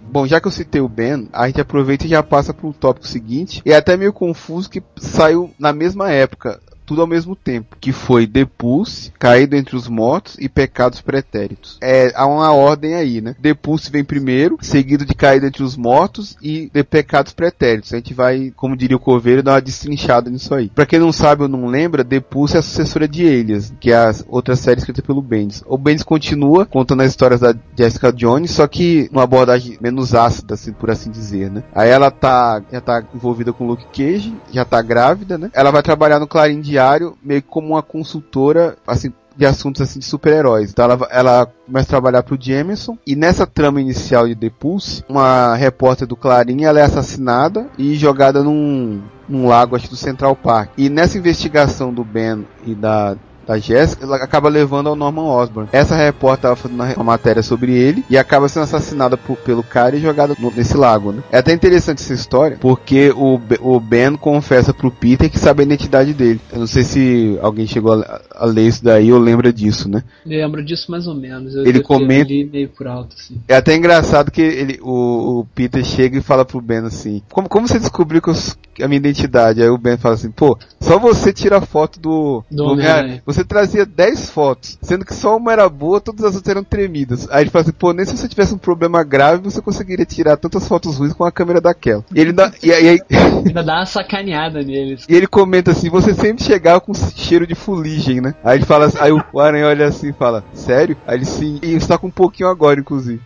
Bom, já que eu citei o Ben, a gente aproveita e já passa pro tópico seguinte. E é até meio confuso que saiu na mesma época, tudo ao mesmo tempo, que foi The Pulse, Caído entre os Mortos e Pecados Pretéritos. É, há uma ordem aí, né? The Pulse vem primeiro, seguido de Caído entre os Mortos e The Pecados Pretéritos. A gente vai, como diria o Coveiro, dar uma destrinchada nisso aí. Pra quem não sabe ou não lembra, The Pulse é a sucessora de Alias, que é a outra série escrita pelo Bendis. O Bendis continua contando as histórias da Jessica Jones, só que numa abordagem menos ácida, assim, por assim dizer, né? Aí ela tá, já tá envolvida com Luke Cage, já tá grávida, né? Ela vai trabalhar no Clarim Diário, meio que como uma consultora, assim, de assuntos assim de super-heróis. Então ela, ela começa a trabalhar pro Jameson e nessa trama inicial de The Pulse, uma repórter do Clarim ela é assassinada e jogada num, num lago acho do Central Park. E nessa investigação do Ben e da da Jessica, ela acaba levando ao Norman Osborn. Essa repórter estava fazendo uma matéria sobre ele e acaba sendo assassinada por- pelo cara e jogada no- nesse lago, né? É até interessante essa história, porque o, o Ben confessa pro Peter que sabe a identidade dele. Eu não sei se alguém chegou a, a ler isso daí ou lembra disso, né? Lembro disso mais ou menos. Eu, Ele comenta- meio por alto, assim. É até engraçado que ele, o, o Peter chega e fala pro Ben assim: Como, como você descobriu que eu a minha identidade? Aí o Ben fala assim: Pô, só você tira a foto do, Do do Homem-Aranha." Homem-Aranha. Você trazia 10 fotos, sendo que só uma era boa, todas as outras eram tremidas. Aí ele fala assim: Pô, nem se você tivesse um problema grave, você conseguiria tirar tantas fotos ruins com a câmera daquela. E ele dá. E aí. Ainda dá uma sacaneada neles. E ele comenta assim, você sempre chegava com cheiro de fuligem, né? Aí ele fala assim- aí o Aranha olha assim e fala, sério? Aí ele sim, e está com um pouquinho agora, inclusive.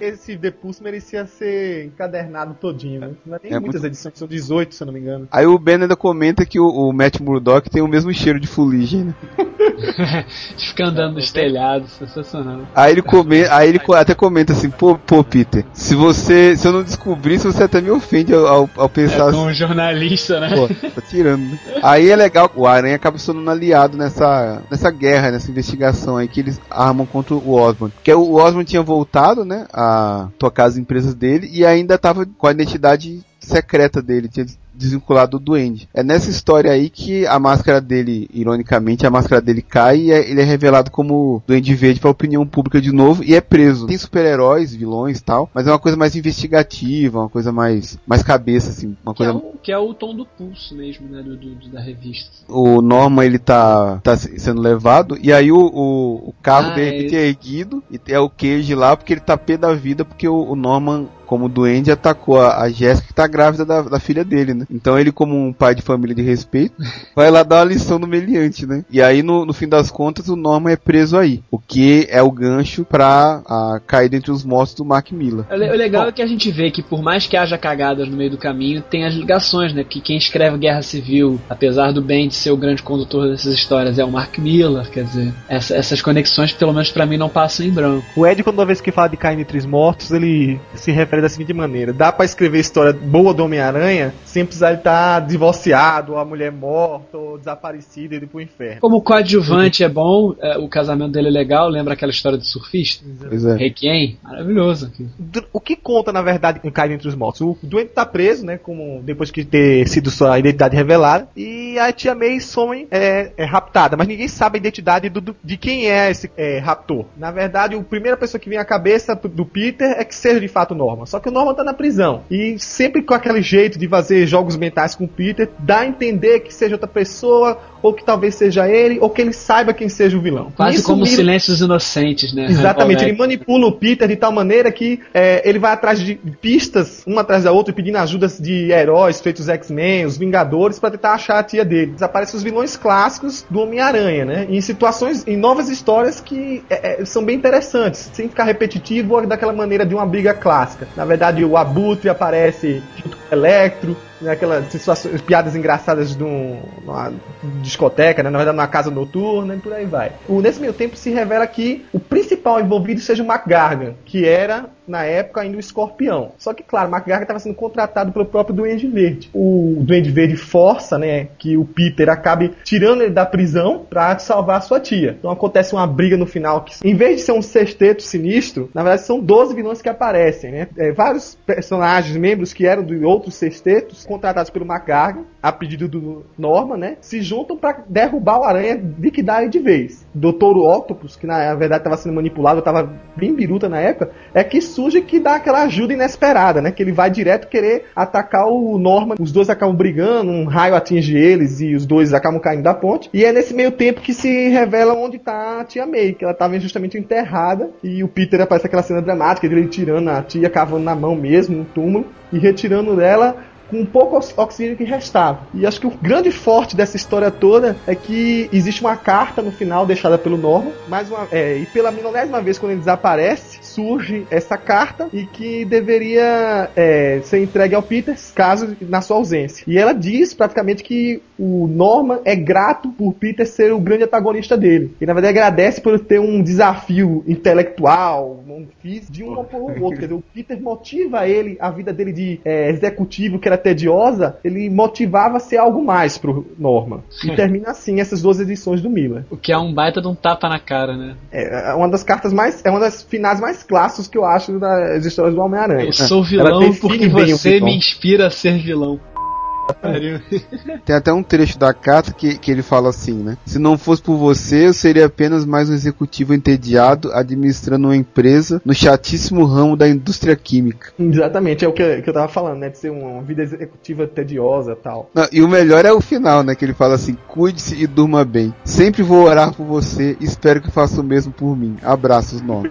Esse The Pulse merecia ser encadernado todinho, né? Não tem É muitas edições, são 18, se eu não me engano. Aí o Ben ainda comenta que o, o Matt Murdock tem o mesmo cheiro de fuligem, né? Fica andando nos telhados, sensacional. Aí ele, come, aí ele até comenta assim, pô, pô, Peter, se você, se eu não descobrisse, você até me ofende ao, ao, ao pensar assim. Como jornalista, né? Pô, tá tirando, né? Aí é legal, o Aranha acaba sendo um aliado nessa, nessa guerra, nessa investigação aí que eles armam contra o Osborn. Porque o Osborn tinha voltado, né, a tocar as empresas dele e ainda tava com a identidade secreta dele, tinha desvinculado do Duende. É nessa história aí que a máscara dele, ironicamente, a máscara dele cai e é- ele é revelado como Duende Verde pra opinião pública de novo e é preso. Tem super-heróis, vilões e tal, mas é uma coisa mais investigativa, uma coisa mais, mais cabeça, assim, uma Que é, coisa o, que é o tom do pulso mesmo, né? Do, do- da revista. o Norman ele tá, tá se- sendo levado e aí o, o, o carro Ah, de é é erguido e é o Cage lá porque ele tá pé da vida porque o, o Norman como duende atacou a, a Jéssica que tá grávida da, da filha dele, né? Então ele, como um pai de família de respeito, vai lá dar uma lição no meliante, né? E aí, no, no fim das contas, o Norman é preso aí. O que é o gancho pra a, cair dentre os mortos do Mark Miller. O le- o legal é que a gente vê que por mais que haja cagadas no meio do caminho, tem as ligações, né? Que quem escreve Guerra Civil, apesar do Ben de ser o grande condutor dessas histórias, é o Mark Miller, quer dizer, essa- essas conexões, pelo menos pra mim, não passam em branco. O Ed, quando uma vez que fala de cair entre os mortos, ele se refere da seguinte maneira: dá pra escrever história boa do Homem-Aranha sem precisar ele estar divorciado, ou a mulher morta, ou desaparecida e ir pro inferno. Como o coadjuvante é bom, é, o casamento dele é legal, lembra aquela história do surfista? Pois é. Requiem? Maravilhoso. O que conta, na verdade, em Cair Entre os Mortos? O doente tá preso, né? Como depois de ter sido sua identidade revelada. E a tia May some é, é raptada. Mas ninguém sabe a identidade do, do- de quem é esse é, raptor. Na verdade, a primeira pessoa que vem à cabeça do Peter é que seja de fato o Norman. Só que o Norman tá na prisão. E sempre com aquele jeito de fazer jogos mentais com o Peter, dá a entender que seja outra pessoa, ou que talvez seja ele, ou que ele saiba quem seja o vilão. Quase Isso como Silêncios Inocentes, né? Exatamente, ele manipula o Peter de tal maneira que é, ele vai atrás de pistas, uma atrás da outra, pedindo ajudas de heróis, feitos X-Men, os Vingadores, pra tentar achar a tia dele. Desaparecem os vilões clássicos do Homem-Aranha, né? Em situações, em novas histórias que é, é, são bem interessantes, sem ficar repetitivo ou daquela maneira de uma briga clássica. Na verdade, o Abutre aparece junto com o Electro, né, aquelas situações, piadas engraçadas de um- numa discoteca, né, na verdade numa casa noturna e por aí vai. O, nesse meio tempo se revela que o principal envolvido seja o McGargan, que era na época ainda o escorpião. Só que, claro, o McGargan estava sendo contratado pelo próprio Duende Verde. O Duende Verde força, né, que o Peter acabe tirando ele da prisão para salvar a sua tia. Então acontece uma briga no final que, em vez de ser um sexteto sinistro, na verdade são 12 vilões que aparecem, né? É, vários personagens, membros que eram de outros sextetos, contratados pelo McGargan, a pedido do Norman, né? Se juntam para derrubar o Aranha, liquidar ele de vez. Doutor Octopus, que na verdade estava sendo manipulado, estava bem biruta na época, é que surge que dá aquela ajuda inesperada, né? Que ele vai direto querer atacar o Norman. Os dois acabam brigando, um raio atinge eles e os dois acabam caindo da ponte. E é nesse meio tempo que se revela onde tá a tia May, que ela estava justamente enterrada. E o Peter aparece aquela cena dramática dele tirando a tia, cavando na mão mesmo, no túmulo, e retirando dela com um pouco ox- oxigênio que restava. E acho que o grande forte dessa história toda é que existe uma carta no final deixada pelo Norman, mais uma, é, e pela milionésima vez quando ele desaparece, surge essa carta e que deveria é, ser entregue ao Peter caso na sua ausência. E ela diz praticamente que o Norman é grato por Peter ser o grande antagonista dele. E na verdade agradece por ter um desafio intelectual, um físico, de um para o outro. Quer dizer, o Peter motiva ele, a vida dele de é, executivo, que era tediosa, ele motivava a ser algo mais pro Norman. E termina assim essas duas edições do Miller. O que é um baita de um tapa na cara, né? É uma das cartas mais. É uma das finais mais clássicos que eu acho das histórias do Homem-Aranha. Eu sou É. Ela vilão porque você vilão. me inspira a ser vilão. Tem até um trecho da carta que, que ele fala assim, né? Se não fosse por você, eu seria apenas mais um executivo entediado administrando uma empresa no chatíssimo ramo da indústria química. Exatamente, é o que, eu- que eu tava falando, né? De ser uma vida executiva tediosa e tal. Não, e o melhor é o final, né? Que ele fala assim: cuide-se e durma bem. Sempre vou orar por você e espero que faça o mesmo por mim. Abraços, nome.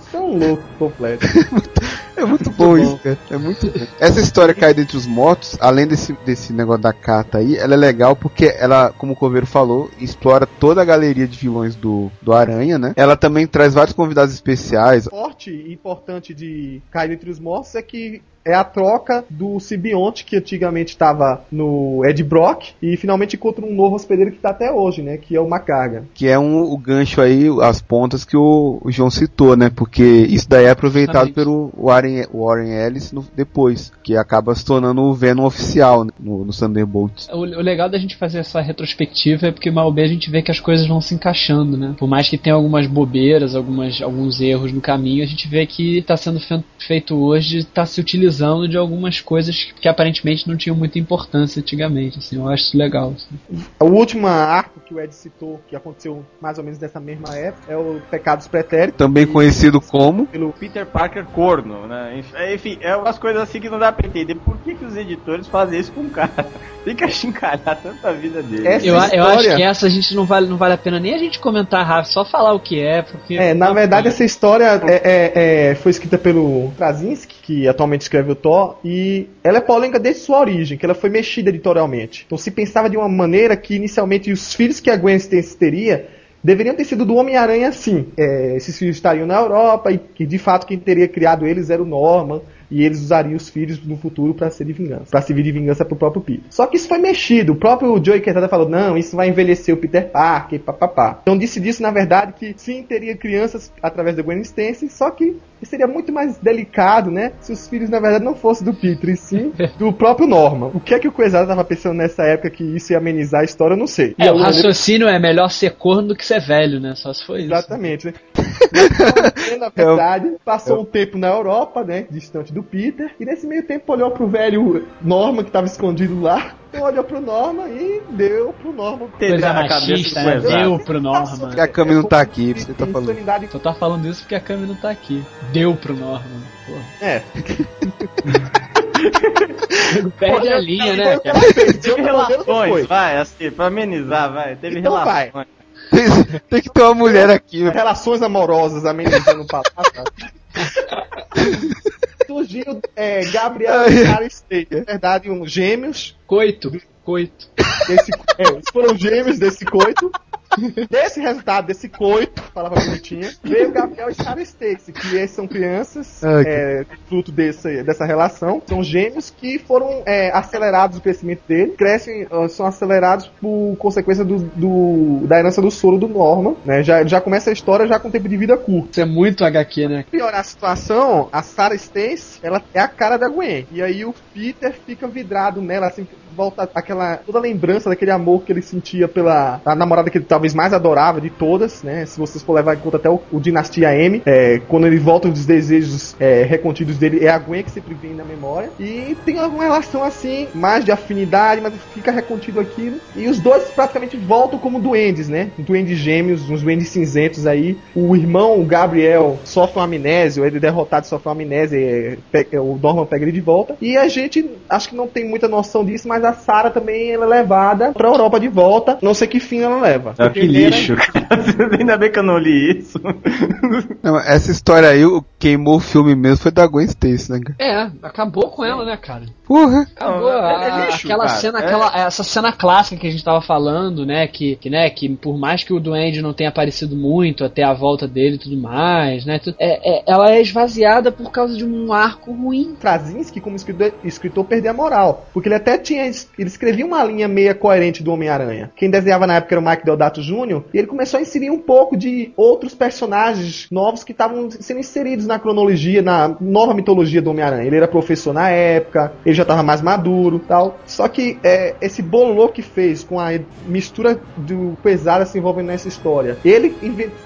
Isso é um louco completo. É muito bom isso, cara. É muito bom. Essa história cai dentre os mortos, além desse, desse negócio da carta aí, ela é legal porque ela, como o Coveiro falou, explora toda a galeria de vilões do, do Aranha, né? Ela também traz vários convidados especiais. forte e importante de Cair Entre os Mortos é que é a troca do simbionte que antigamente estava no Ed Brock e finalmente encontra um novo hospedeiro que está até hoje, né? Que é o Macarga. Que é um, o gancho aí, as pontas que o, o João citou, né? Porque isso daí é aproveitado Justamente. pelo Warren, Warren Ellis no- depois, que acaba se tornando o Venom oficial né, no, no Thunderbolts. O, o legal da gente fazer essa retrospectiva é porque mal bem a gente vê que as coisas vão se encaixando, né? Por mais que tenha algumas bobeiras, algumas, alguns erros no caminho, a gente vê que está sendo fe- feito hoje, está se utilizando de algumas coisas que aparentemente não tinham muita importância antigamente. Assim, eu acho isso legal. assim. O último arco que o Ed citou, que aconteceu mais ou menos nessa mesma época, é o Pecados Pretéritos. Também conhecido como Pelo Peter Parker corno, né? Enfim, é umas coisas assim que não dá pra entender por que, que os editores fazem isso com o cara. Tem que achincalhar tanta vida dele. Essa Eu, eu acho história- que essa a gente não vale, não vale a pena nem a gente comentar rápido, só falar o que é, porque. É, na verdade essa história é, é- é- foi escrita pelo Krasinski, que atualmente escreve o Thor, e ela é polêmica desde sua origem, que ela foi mexida editorialmente. Então se pensava de uma maneira que inicialmente os filhos que a Gwen Stacy teria deveriam ter sido do Homem-Aranha sim. É, esses filhos estariam na Europa e que de fato quem teria criado eles era o Norman. E eles usariam os filhos no futuro para ser de vingança, para servir de vingança pro próprio Peter. Só que isso foi mexido. O próprio Joey Quesada falou: "Não, isso vai envelhecer o Peter Parker, papapá". Então disse disso na verdade que sim teria crianças através da Gwen Stacy, só que seria muito mais delicado, né, se os filhos na verdade não fossem do Peter, e sim do próprio Norman. O que é que o Quesada tava pensando nessa época que isso ia amenizar a história, eu não sei. É, E o raciocínio é melhor ser corno do que ser velho, né? Só se foi isso. Exatamente, né? Mas, na verdade, passou um tempo na Europa, né? Distante do Peter. E nesse meio tempo olhou pro velho Norman que tava escondido lá. Olhou pro Norman e deu pro Norman. Coisa na cabeça machista, né? Deu pro Norman. Porque a Cami não tá aqui, você tá falando. Insanidade- Só tá falando isso porque a Cami não tá aqui. Deu pro Norman. Porra. É. Perde a linha, né, Foi o que cara? Teve relações, vai, assim, pra amenizar, vai. Teve Então vai. relações. Tem, tem que ter uma mulher aqui, meu. Relações amorosas amenizando o palavra. Surgiu é, Gabriel e. Na verdade, um gêmeos Coito. Coito. desse, é, foram gêmeos desse coito. Desse resultado, desse coito, palavra bonitinha, veio Gabriel e Sarah Stacy, que esses são crianças, Ah, que- é, fruto desse, dessa relação. São gêmeos que foram é, acelerados o crescimento dele, crescem, ah, são acelerados por consequência do, do- da herança do soro do Norman, né? Já, já começa a história já com tempo de vida curto. Isso é muito HQ, né? Piorar a situação, a Sarah Stacy, ela é a cara da Gwen. E aí o Peter fica vidrado nela, assim, volta aquela toda a lembrança daquele amor que ele sentia pela namorada que ele talvez mais adorava de todas, né? Se vocês for levar em conta até o, o Dinastia M, é, quando ele volta os desejos é, recontidos dele, é a Gwen que sempre vem na memória. E tem alguma relação assim, mais de afinidade, mas fica recontido aquilo. E os dois praticamente voltam como duendes, né? Duendes gêmeos, uns duendes cinzentos aí. O irmão, o Gabriel, sofre uma amnésia, ele é derrotado sofre uma amnésia, é, pe- o Norman pega ele de volta. E a gente acho que não tem muita noção disso, mas a Sarah também ela é levada pra Europa de volta. Não sei que fim ela leva. Ah, que lixo, cara. Ainda bem que eu não li isso. Não, essa história aí, o queimou o filme mesmo foi da Gwen Stacy, né, cara? É, acabou com ela, né, cara? Porra! Acabou. Não, é- é a- lixo, aquela cara. cena, É. aquela, essa cena clássica que a gente tava falando, né? Que, que, né, que por mais que o Duende não tenha aparecido muito até a volta dele e tudo mais, né? tu- é, é- ela é esvaziada por causa de um arco ruim. Krasinski, como escritor, escritor, perdeu a moral. Porque ele até tinha. Ele escrevia uma linha meia coerente do Homem-Aranha. Quem desenhava na época era o Mike Deodato Jr. E ele começou a inserir um pouco de outros personagens novos que estavam sendo inseridos na cronologia, na nova mitologia do Homem-Aranha. Ele era professor na época, ele já estava mais maduro tal. Só que é, esse bololô que fez com a mistura do pesada se envolvendo nessa história, ele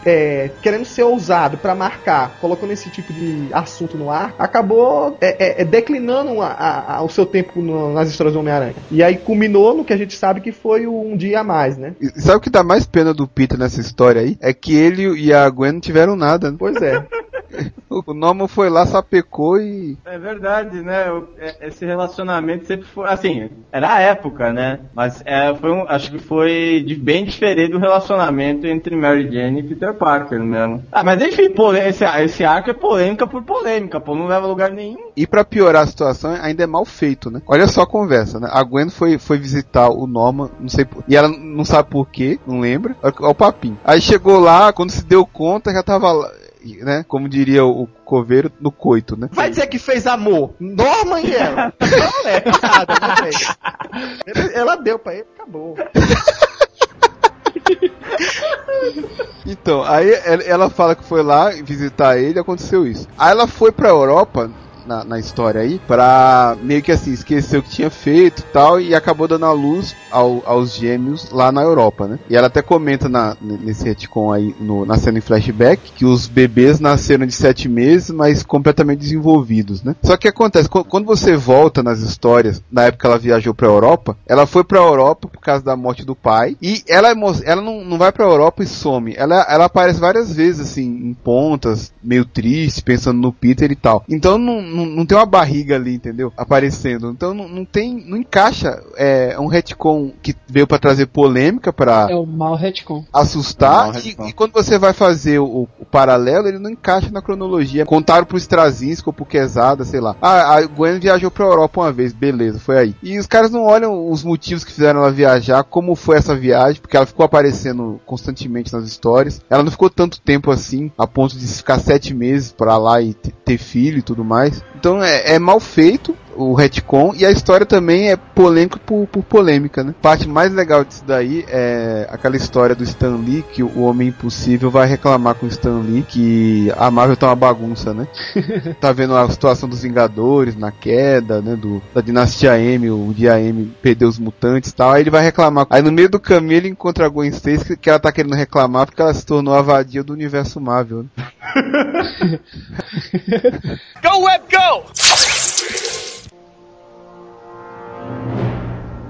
é, querendo ser ousado pra marcar, colocando esse tipo de assunto no ar, acabou é, é, é, declinando a- a- a- o seu tempo no- nas histórias do Homem-Aranha. E aí culminou no que a gente sabe que foi um dia a mais, né? E sabe o que dá mais pena do Peter nessa história aí? É que ele e a Gwen não tiveram nada, né? Pois é. O Norman foi lá, sapecou e. É verdade, né? É- Esse relacionamento sempre foi. Assim, era a época, né? Mas é, foi um, acho que foi de- bem diferente do relacionamento entre Mary Jane e Peter Parker mesmo. Ah, mas enfim, esse, esse arco é polêmica por polêmica, pô, não leva a lugar nenhum. E pra piorar a situação, ainda é mal feito, né? Olha só a conversa, né? A Gwen foi, foi visitar o Norman, não sei por... E ela não sabe por quê, não lembra. Olha o papinho. Aí chegou lá, quando se deu conta, já tava lá, né? Como diria o coveiro, no coito, né? Vai dizer que fez amor. Norman e ela. Não é nada, não fez. Ela deu pra ele, acabou. Então, aí ela- ela fala que foi lá visitar ele e aconteceu isso. Aí ela foi pra Europa, na, na história aí, pra meio que assim, esquecer o que tinha feito tal, e acabou dando a luz ao- aos gêmeos lá na Europa, né? E ela até comenta na, nesse retcon aí, no- na cena em flashback, que os bebês nasceram de sete meses, mas completamente desenvolvidos, né? Só que acontece, qu- quando você volta nas histórias, na época ela viajou pra Europa, ela foi pra Europa por causa da morte do pai, e ela, é ela não, não vai pra Europa e some. Ela, ela aparece várias vezes, assim, em pontas, meio triste, pensando no Peter e tal. Então não, não, não tem uma barriga ali, entendeu? Aparecendo. Então não, não tem. Não encaixa. É um retcon que veio pra trazer polêmica, pra É o mal retcon. assustar. É e, retcon. e quando você vai fazer o, o paralelo, ele não encaixa na cronologia. Contaram pro Straczynski ou pro Quesada, sei lá. Ah, a Gwen viajou pra Europa uma vez, beleza, foi aí. E os caras não olham os motivos que fizeram ela viajar, como foi essa viagem, porque ela ficou aparecendo constantemente nas histórias. Ela não ficou tanto tempo assim, a ponto de ficar sete meses pra lá e te- ter filho e tudo mais. Então é, é mal feito o retcon e a história também é polêmica por, por polêmica, né? A parte mais legal disso daí é aquela história do Stan Lee que o Homem Impossível vai reclamar com o Stan Lee que a Marvel tá uma bagunça, né? tá vendo a situação dos Vingadores na queda, né? Do, da dinastia M, o dia M perdeu os mutantes e tal. Aí ele vai reclamar. Aí no meio do caminho ele encontra a Gwen Stacy que, que ela tá querendo reclamar porque ela se tornou a vadia do universo Marvel. Né? Thank you.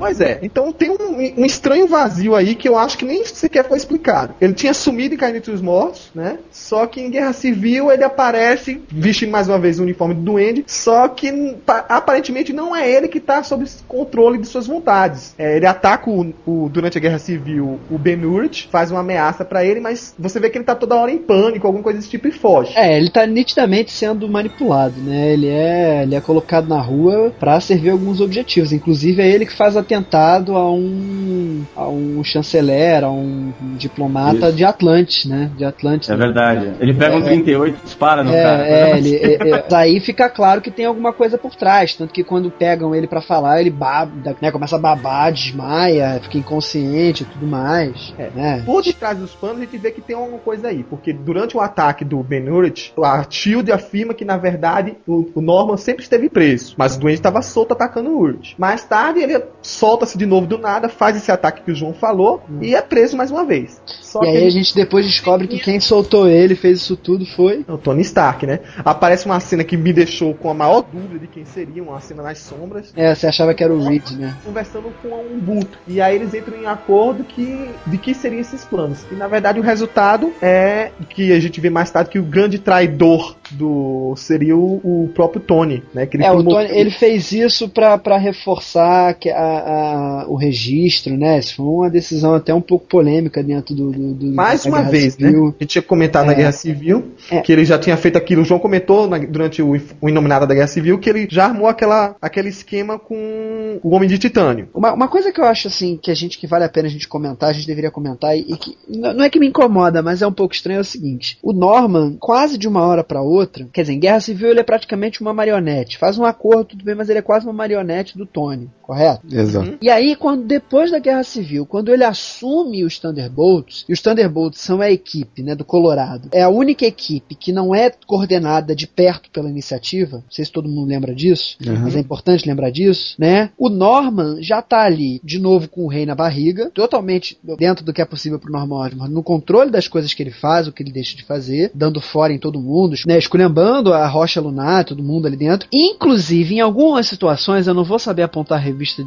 Pois é, então tem um, um estranho vazio aí que eu acho que nem sequer foi explicado. Ele tinha sumido em Cair entre os Mortos, né? Só que em Guerra Civil ele aparece vestindo mais uma vez o uniforme do Duende, só que pa- aparentemente não é ele que tá sob controle de suas vontades. É, ele ataca o, o- durante a Guerra Civil o Ben Urich, faz uma ameaça pra ele, mas você vê que ele tá toda hora em pânico, alguma coisa desse tipo e foge. É, ele tá nitidamente sendo manipulado, né? Ele é, ele é colocado na rua pra servir alguns objetivos. Inclusive é ele que faz atentado a um a um chanceler, a um diplomata Isso. de Atlantis, né? De Atlantis. É verdade. Ele pega um 38 e dispara no cara. É, é, ele, é, é, daí fica claro que tem alguma coisa por trás, tanto que quando pegam ele pra falar, ele baba, né, começa a babar, desmaia, fica inconsciente e tudo mais, É. né? Por detrás dos panos, a gente vê que tem alguma coisa aí. Porque durante o ataque do Ben Urich, a Shield afirma que, na verdade, o, o Norman sempre esteve preso. Mas o Duende estava solto atacando o Urich. Mais tarde, ele solta-se de novo do nada, faz esse ataque que o João falou e é preso mais uma vez. Só E aí ele- a gente depois descobre que quem soltou ele, fez isso tudo, foi é o Tony Stark, né? Aparece uma cena que me deixou com a maior dúvida de quem seria, uma cena nas sombras. É, você achava que era o Reed, né? conversando com um Buto. E aí eles entram em acordo que, de que seriam esses planos. E na verdade o resultado é que a gente vê mais tarde que o grande traidor do seria o, o próprio Tony, né? Que ele É, promoveu- Tony, ele fez isso pra reforçar que a, a- o registro, né? Isso foi uma decisão até um pouco polêmica dentro do. do, do Mais uma Guerra vez, né? Civil. A gente tinha comentado na É. Guerra Civil É. que ele já tinha feito aquilo. O João comentou na- durante o, o Inominado da Guerra Civil que ele já armou aquela, aquele esquema com o Homem de Titânio. Uma, uma coisa que eu acho assim, que a gente que vale a pena a gente comentar, a gente deveria comentar, e, e que não é que me incomoda, mas é um pouco estranho, é o seguinte: o Norman, quase de uma hora pra outra, quer dizer, em Guerra Civil ele é praticamente uma marionete. Faz um acordo, tudo bem, mas ele é quase uma marionete do Tony, correto? Exato. E aí, quando depois da Guerra Civil, quando ele assume os Thunderbolts, e os Thunderbolts são a equipe né, do Colorado, é a única equipe que não é coordenada de perto pela iniciativa, não sei se todo mundo lembra disso, Uhum. mas é importante lembrar disso, né? O Norman já tá ali, de novo com o rei na barriga, totalmente dentro do que é possível pro Norman Osborn, no controle das coisas que ele faz, o que ele deixa de fazer, dando fora em todo mundo, né? Esculhambando a rocha lunar, todo mundo ali dentro. Inclusive, em algumas situações, eu não vou saber apontar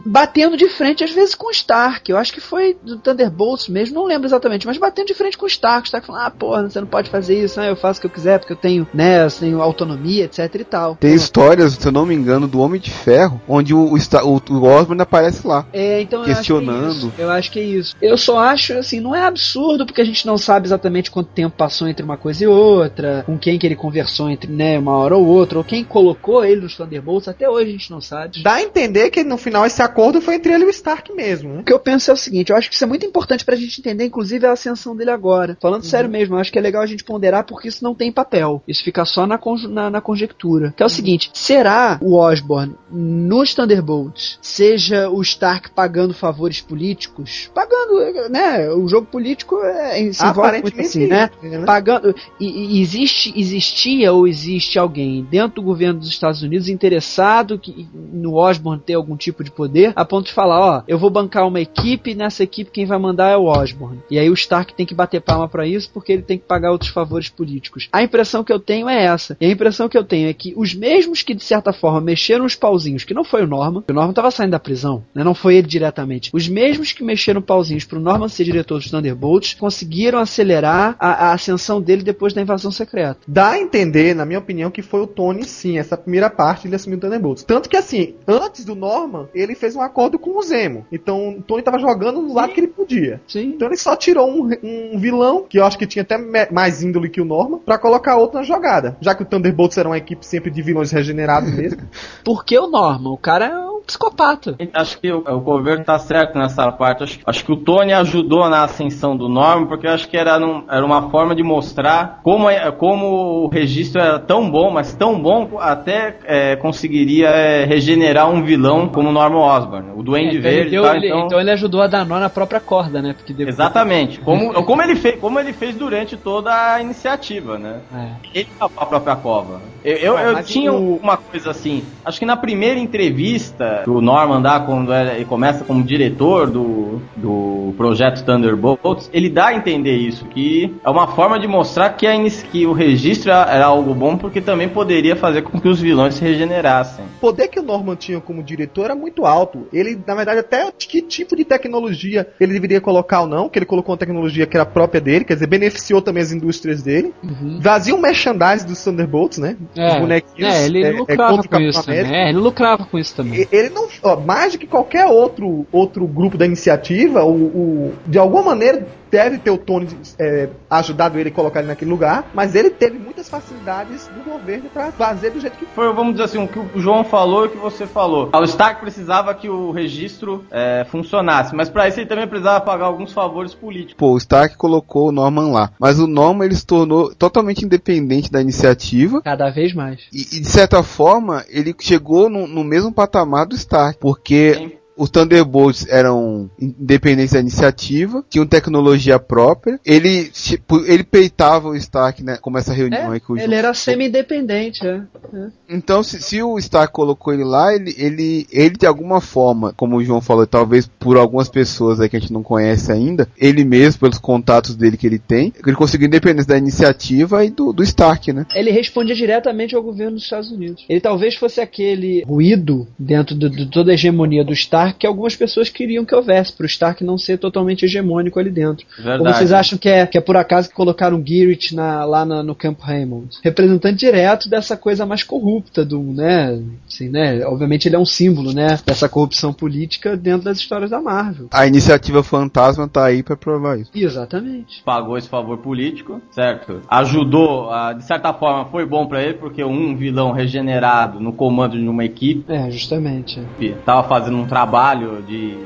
batendo de frente às vezes com o Stark. Eu acho que foi do Thunderbolts mesmo, não lembro exatamente, mas batendo de frente com o Stark. O Stark falando, ah, porra, você não pode fazer isso, né? Eu faço o que eu quiser, porque eu tenho, né, eu tenho autonomia, etc e tal. Tem histórias, se eu não me engano, do Homem de Ferro, onde o, o, o, o Osborn aparece lá. É, então eu Questionando. acho que é isso. Eu acho que é isso. Eu só acho, assim, não é absurdo, porque a gente não sabe exatamente quanto tempo passou entre uma coisa e outra, com quem que ele conversou entre, né, uma hora ou outra, ou quem colocou ele nos Thunderbolts, até hoje a gente não sabe. Dá a entender que no final esse acordo foi entre ele e o Stark mesmo, né? O que eu penso é o seguinte, eu acho que isso é muito importante pra gente entender, inclusive, a ascensão dele agora. Falando sério mesmo, eu acho que é legal a gente ponderar porque isso não tem papel. Isso fica só na, na, na conjectura. Que é o seguinte, será o Osborn nos Thunderbolts, seja o Stark pagando favores políticos, pagando, né, o jogo político é, se envolve muito assim, né? né? pagando. E, e existe, existia ou existe alguém dentro do governo dos Estados Unidos interessado que, no Osborne ter algum tipo de poder, a ponto de falar, ó, eu vou bancar uma equipe, nessa equipe quem vai mandar é o Osborne. E aí o Stark tem que bater palma pra isso porque ele tem que pagar outros favores políticos. A impressão que eu tenho é essa. E a impressão que eu tenho é que os mesmos que de certa forma mexeram os pauzinhos, que não foi o Norman, o Norman tava saindo da prisão, né? Não foi ele diretamente. Os mesmos que mexeram pauzinhos pro Norman ser diretor dos Thunderbolts conseguiram acelerar a, a ascensão dele depois da invasão secreta. Dá a entender, na minha opinião, que foi o Tony, sim, essa primeira parte ele assumiu o Thunderbolts. Tanto que, assim, antes do Norman, ele fez um acordo com o Zemo. Então, o Tony tava jogando no lado que ele podia. Sim. Então ele só tirou um, um vilão, que eu acho que tinha até mais índole que o Norman, pra colocar outro na jogada. Já que o Thunderbolts era uma equipe sempre de vilões regenerados mesmo. Porque o Norman, o cara é psicopata. Acho que o, o governo tá certo nessa parte. Acho, acho que o Tony ajudou na ascensão do Norman, porque eu acho que era, num- era uma forma de mostrar como, é- como o registro era tão bom, mas tão bom até é, conseguiria é, regenerar um vilão como o Norman Osborn, o Duende É, então, ele Verde. deu- tal, ele- então- então ele ajudou a dar nó na própria corda, né? Porque depois- Exatamente. Como, como, ele fez, como ele fez durante toda a iniciativa, né? É. Ele a a própria cova. Eu, eu, eu tinha o- uma coisa assim. Acho que na primeira entrevista que o Norman dá quando ele começa como diretor do, do projeto Thunderbolts, ele dá a entender isso, que é uma forma de mostrar que, a, que o registro era, algo bom porque também poderia fazer com que os vilões se regenerassem. O poder que o Norman tinha como diretor era muito alto. Ele, na verdade, até que tipo de tecnologia ele deveria colocar ou não, que ele colocou uma tecnologia que era própria dele, quer dizer, beneficiou também as indústrias dele. Uhum. Vazia um merchandise dos Thunderbolts, né? É, Os bonequinhos. é, ele é, é lucrava com isso também. É, ele lucrava com isso também. Ele não. ó, mais do que qualquer outro, outro grupo da iniciativa, o, o- de alguma maneira deve ter o Tony é, ajudado ele a colocar ele naquele lugar, mas ele teve muitas facilidades do governo pra fazer do jeito que Foi, vamos dizer assim, o que o João falou e o que você falou. O Stark precisava que o registro é, funcionasse, mas para isso ele também precisava pagar alguns favores políticos. Pô, o Stark colocou o Norman lá. Mas o Norman ele se tornou totalmente independente da iniciativa. Cada vez mais. E, e, de certa forma, ele chegou no, no mesmo patamar do Stark. Porque Sim. Os Thunderbolts eram independentes da iniciativa, tinham tecnologia própria. Ele, tipo, ele peitava o Stark, né? Como essa reunião aí que o ele João era semi-independente, é. é. Então, se, se o Stark colocou ele lá, ele, ele, ele de alguma forma, como o João falou, talvez por algumas pessoas aí que a gente não conhece ainda, ele mesmo, pelos contatos dele que ele tem, ele conseguiu independência da iniciativa e do, do Stark, né? Ele respondia diretamente ao governo dos Estados Unidos. Ele talvez fosse aquele ruído dentro do- de toda a hegemonia do Stark que algumas pessoas queriam que houvesse, para o Stark não ser totalmente hegemônico ali dentro. Ou Verdade. vocês acham que é, que é por acaso que colocaram Garrett na- lá na- no Campo Raymond? Representante direto dessa coisa mais corrupta do, né? Assim, né? Obviamente ele é um símbolo, né? Dessa corrupção política dentro das histórias da Marvel. A iniciativa fantasma tá aí pra provar isso. Exatamente. Pagou esse favor político, certo? Ajudou, ah, de certa forma foi bom pra ele, porque um vilão regenerado no comando de uma equipe É, justamente. tava fazendo um trabalho de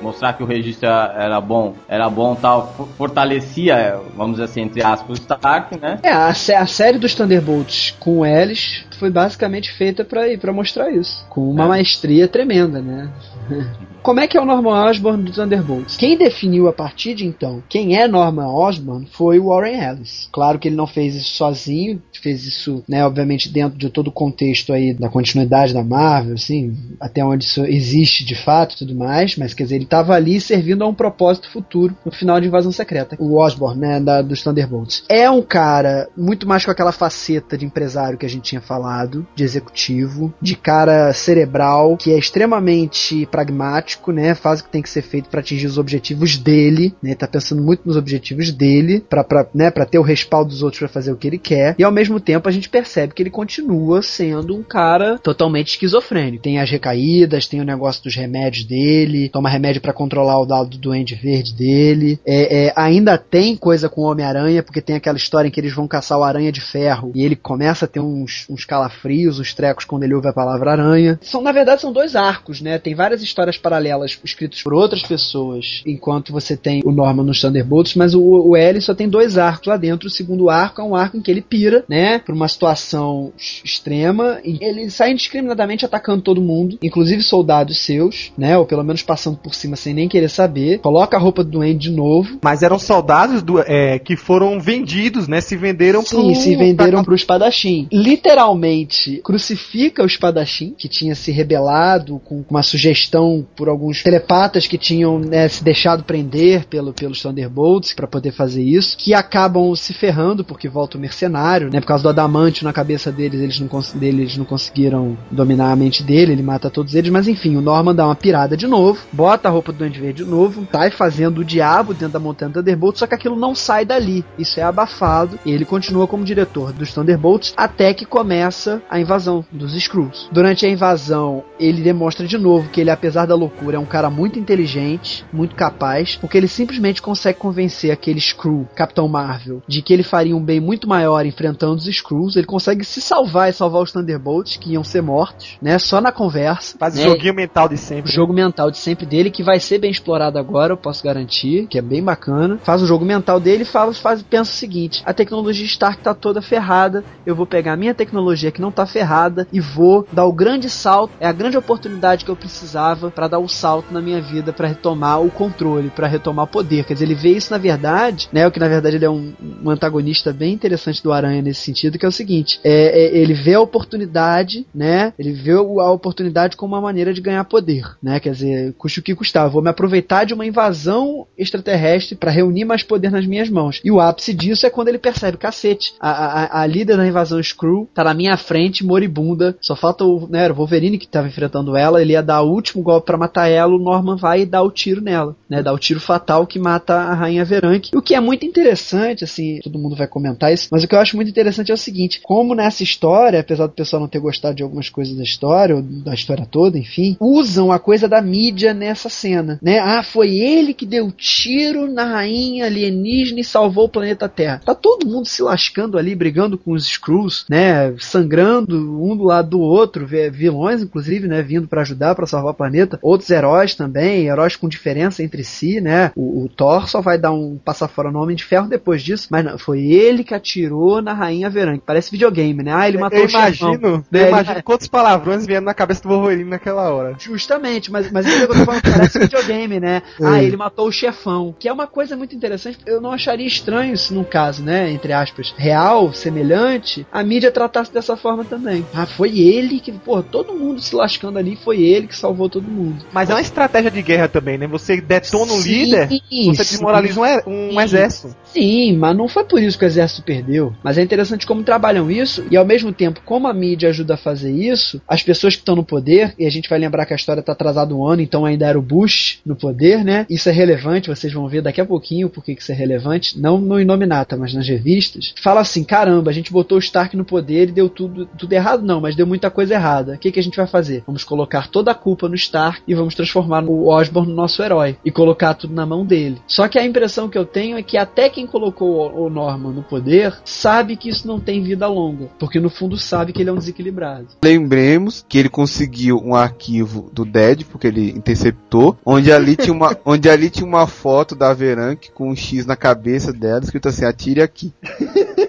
mostrar que o registro era bom, era bom tal, for- fortalecia, vamos dizer assim, entre aspas, o Stark, né? É, a, a série dos Thunderbolts com o Ellis foi basicamente feita pra, pra mostrar isso. Com uma É. maestria tremenda, né? Como é que é o Norman Osborn do Thunderbolts? Quem definiu a partir de então quem é Norman Osborn foi o Warren Ellis. Claro que ele não fez isso sozinho, fez isso, né, obviamente dentro de todo o contexto aí da continuidade da Marvel, assim, até onde isso existe de fato tudo mais, mas quer dizer, ele estava ali servindo a um propósito futuro no final de Invasão Secreta. O Osborn, né, da, dos Thunderbolts. É um cara muito mais com aquela faceta de empresário que a gente tinha falado, de executivo, de cara cerebral, que é extremamente pragmático, né, faz o que tem que ser feito para atingir os objetivos dele, né, tá pensando muito nos objetivos dele, para né, pra ter o respaldo dos outros para fazer o que ele quer, e ao mesmo tempo a gente percebe que ele continua sendo um cara totalmente esquizofrênico. Tem as recaídas, tem o negócio dos remédios dele, toma remédio para controlar o dado do doente verde dele, é, é, ainda tem coisa com o Homem-Aranha, porque tem aquela história em que eles vão caçar o Aranha de Ferro, e ele começa a ter uns, uns calafrios, uns trecos quando ele ouve a palavra aranha. São, na verdade, são dois arcos, né? Tem várias histórias paralelas escritas por outras pessoas, enquanto você tem o Norman nos Thunderbolts, mas o, o L só tem dois arcos lá dentro. O segundo arco é um arco em que ele pira, né? Por uma situação extrema, e ele sai indiscriminadamente atacando todo mundo, inclusive soldados seus, né? Ou pelo menos passando por cima sem nem querer saber. Coloca a roupa do Duende de novo. Mas eram soldados do- é, que foram vendidos, né? Se venderam Sim, pro- se venderam pro espadachim. Literalmente crucifica o espadachim, que tinha se rebelado com uma sugestão por alguns telepatas que tinham né, se deixado prender pelo, pelos Thunderbolts para poder fazer isso, que acabam se ferrando porque volta o mercenário, né? Por causa do adamante na cabeça deles, eles não, deles não conseguiram dominar a mente dele, ele mata todos eles, mas enfim, o Norman dá uma pirada de novo, bota a roupa do Duende Verde de novo, sai fazendo o diabo dentro da montanha Thunderbolts, só que aquilo não sai dali. Isso é abafado e ele continua como diretor dos Thunderbolts até que começa a invasão dos Skrulls. Durante a invasão, ele demonstra de novo que ele, apesar da loucura, é um cara muito inteligente, muito capaz, porque ele simplesmente consegue convencer aquele Skrull, Capitão Marvel, de que ele faria um bem muito maior enfrentando os Skrulls. Ele consegue se salvar e salvar os Thunderbolts, que iam ser mortos, né? Só na conversa. Faz né? o joguinho mental de O sempre. jogo mental de sempre dele, que vai ser bem explorado agora, eu posso garantir, que é bem bacana. Faz o jogo mental dele e fala, faz, pensa o seguinte: a tecnologia Stark tá toda ferrada, eu vou pegar a minha tecnologia que não tá ferrada e vou dar o grande salto, é a grande oportunidade que eu precisava para dar o salto na minha vida, para retomar o controle, para retomar o poder. Quer dizer, ele vê isso na verdade, né? O que na verdade ele é um, um antagonista bem interessante do Aranha nesse sentido, que é o seguinte: é, é, ele vê a oportunidade, né? Ele vê a oportunidade como uma maneira de ganhar poder, né? Quer dizer, custe o que custar, vou me aproveitar de uma invasão extraterrestre para reunir mais poder nas minhas mãos. E o ápice disso é quando ele percebe, cacete, a, a, a líder da invasão Skrull tá na minha frente, moribunda, só falta o, né, o Wolverine que tava enfrentando ela, ele ia dar o último golpe para matar ela, o Norman vai dá o tiro nela, né? Dá o tiro fatal que mata a rainha Veranque. O que é muito interessante, assim, todo mundo vai comentar isso, mas o que eu acho muito interessante é o seguinte, como nessa história, apesar do pessoal não ter gostado de algumas coisas da história, ou da história toda, enfim, usam a coisa da mídia nessa cena, né? Ah, foi ele que deu tiro na rainha alienígena e salvou o planeta Terra. Tá todo mundo se lascando ali, brigando com os Skrulls, né? Sangrando um do lado do outro, vi- vilões inclusive, né? Vindo pra ajudar, pra salvar o planeta. Heróis também, heróis com diferença entre si, né? O, o Thor só vai dar um passar fora no Homem de Ferro depois disso, mas não, foi ele que atirou na rainha Veranque. Parece videogame, né? Ah, ele matou Eu o chefão. imagino, É, eu ele- imagino quantos palavrões vieram na cabeça do Wolverine naquela hora. Justamente, mas, mas isso é que eu tô falando, parece videogame, né? Ah, ele matou o chefão. Que é uma coisa muito interessante. Eu não acharia estranho se num caso, né, entre aspas, real, semelhante, a mídia tratasse dessa forma também. Ah, foi ele que, pô, todo mundo se lascando ali, foi ele que salvou todo mundo. Mas é uma estratégia de guerra também, né? Você detona um Sim, líder, você desmoraliza um, um exército. Sim, mas não foi por isso que o exército perdeu. Mas é interessante como trabalham isso e ao mesmo tempo como a mídia ajuda a fazer isso, as pessoas que estão no poder, e a gente vai lembrar que a história está atrasada um ano, então ainda era o Bush no poder, né? Isso é relevante, vocês vão ver daqui a pouquinho por que que isso é relevante, não no Inominata, mas nas revistas. Fala assim, caramba, a gente botou o Stark no poder e deu tudo, tudo errado, não, mas deu muita coisa errada. O que, que a gente vai fazer? Vamos colocar toda a culpa no Stark e vamos transformar o Osborn no nosso herói e colocar tudo na mão dele. Só que a impressão que eu tenho é que até quem colocou o Norman no poder sabe que isso não tem vida longa, porque no fundo sabe que ele é um desequilibrado. Lembremos que ele conseguiu um arquivo do Dead, porque ele interceptou, onde ali tinha uma, onde ali tinha uma foto da Veranque com um X na cabeça dela, escrito assim, atire aqui.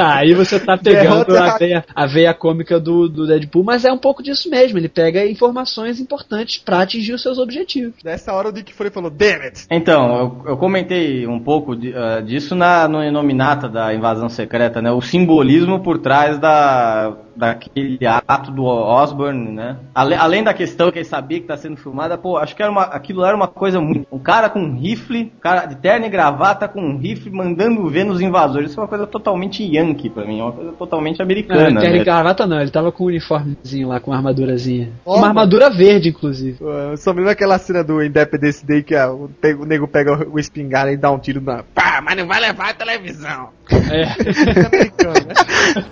Tá, aí você tá pegando a veia, a veia cômica do, do Deadpool, mas é um pouco disso mesmo. Ele pega informações importantes pra atingir os seus objetivos. Nessa hora o Dick Fury falou, damn it! Então, eu, eu comentei um pouco de- eh, disso na, no Inominata da Invasão Secreta, né? O simbolismo por trás da, daquele ato do Osborn, né? Ale- além da questão que ele sabia que tá sendo filmada, pô, acho que era uma, aquilo era uma coisa muito... Um cara com um rifle, cara de terno e gravata com um rifle mandando ver nos invasores. Isso é uma coisa totalmente yankee pra mim, é uma coisa totalmente Não, americana, não terno e né? gravata não, ele tava com um uniformezinho lá, com uma armadurazinha. Ó, uma armadura verde, inclusive. Eu só me lembro aquela cena do Independence Day que ah, o, nego pega o espingarda e dá um tiro na. Pá, mas não vai levar a televisão. É. É americano, né?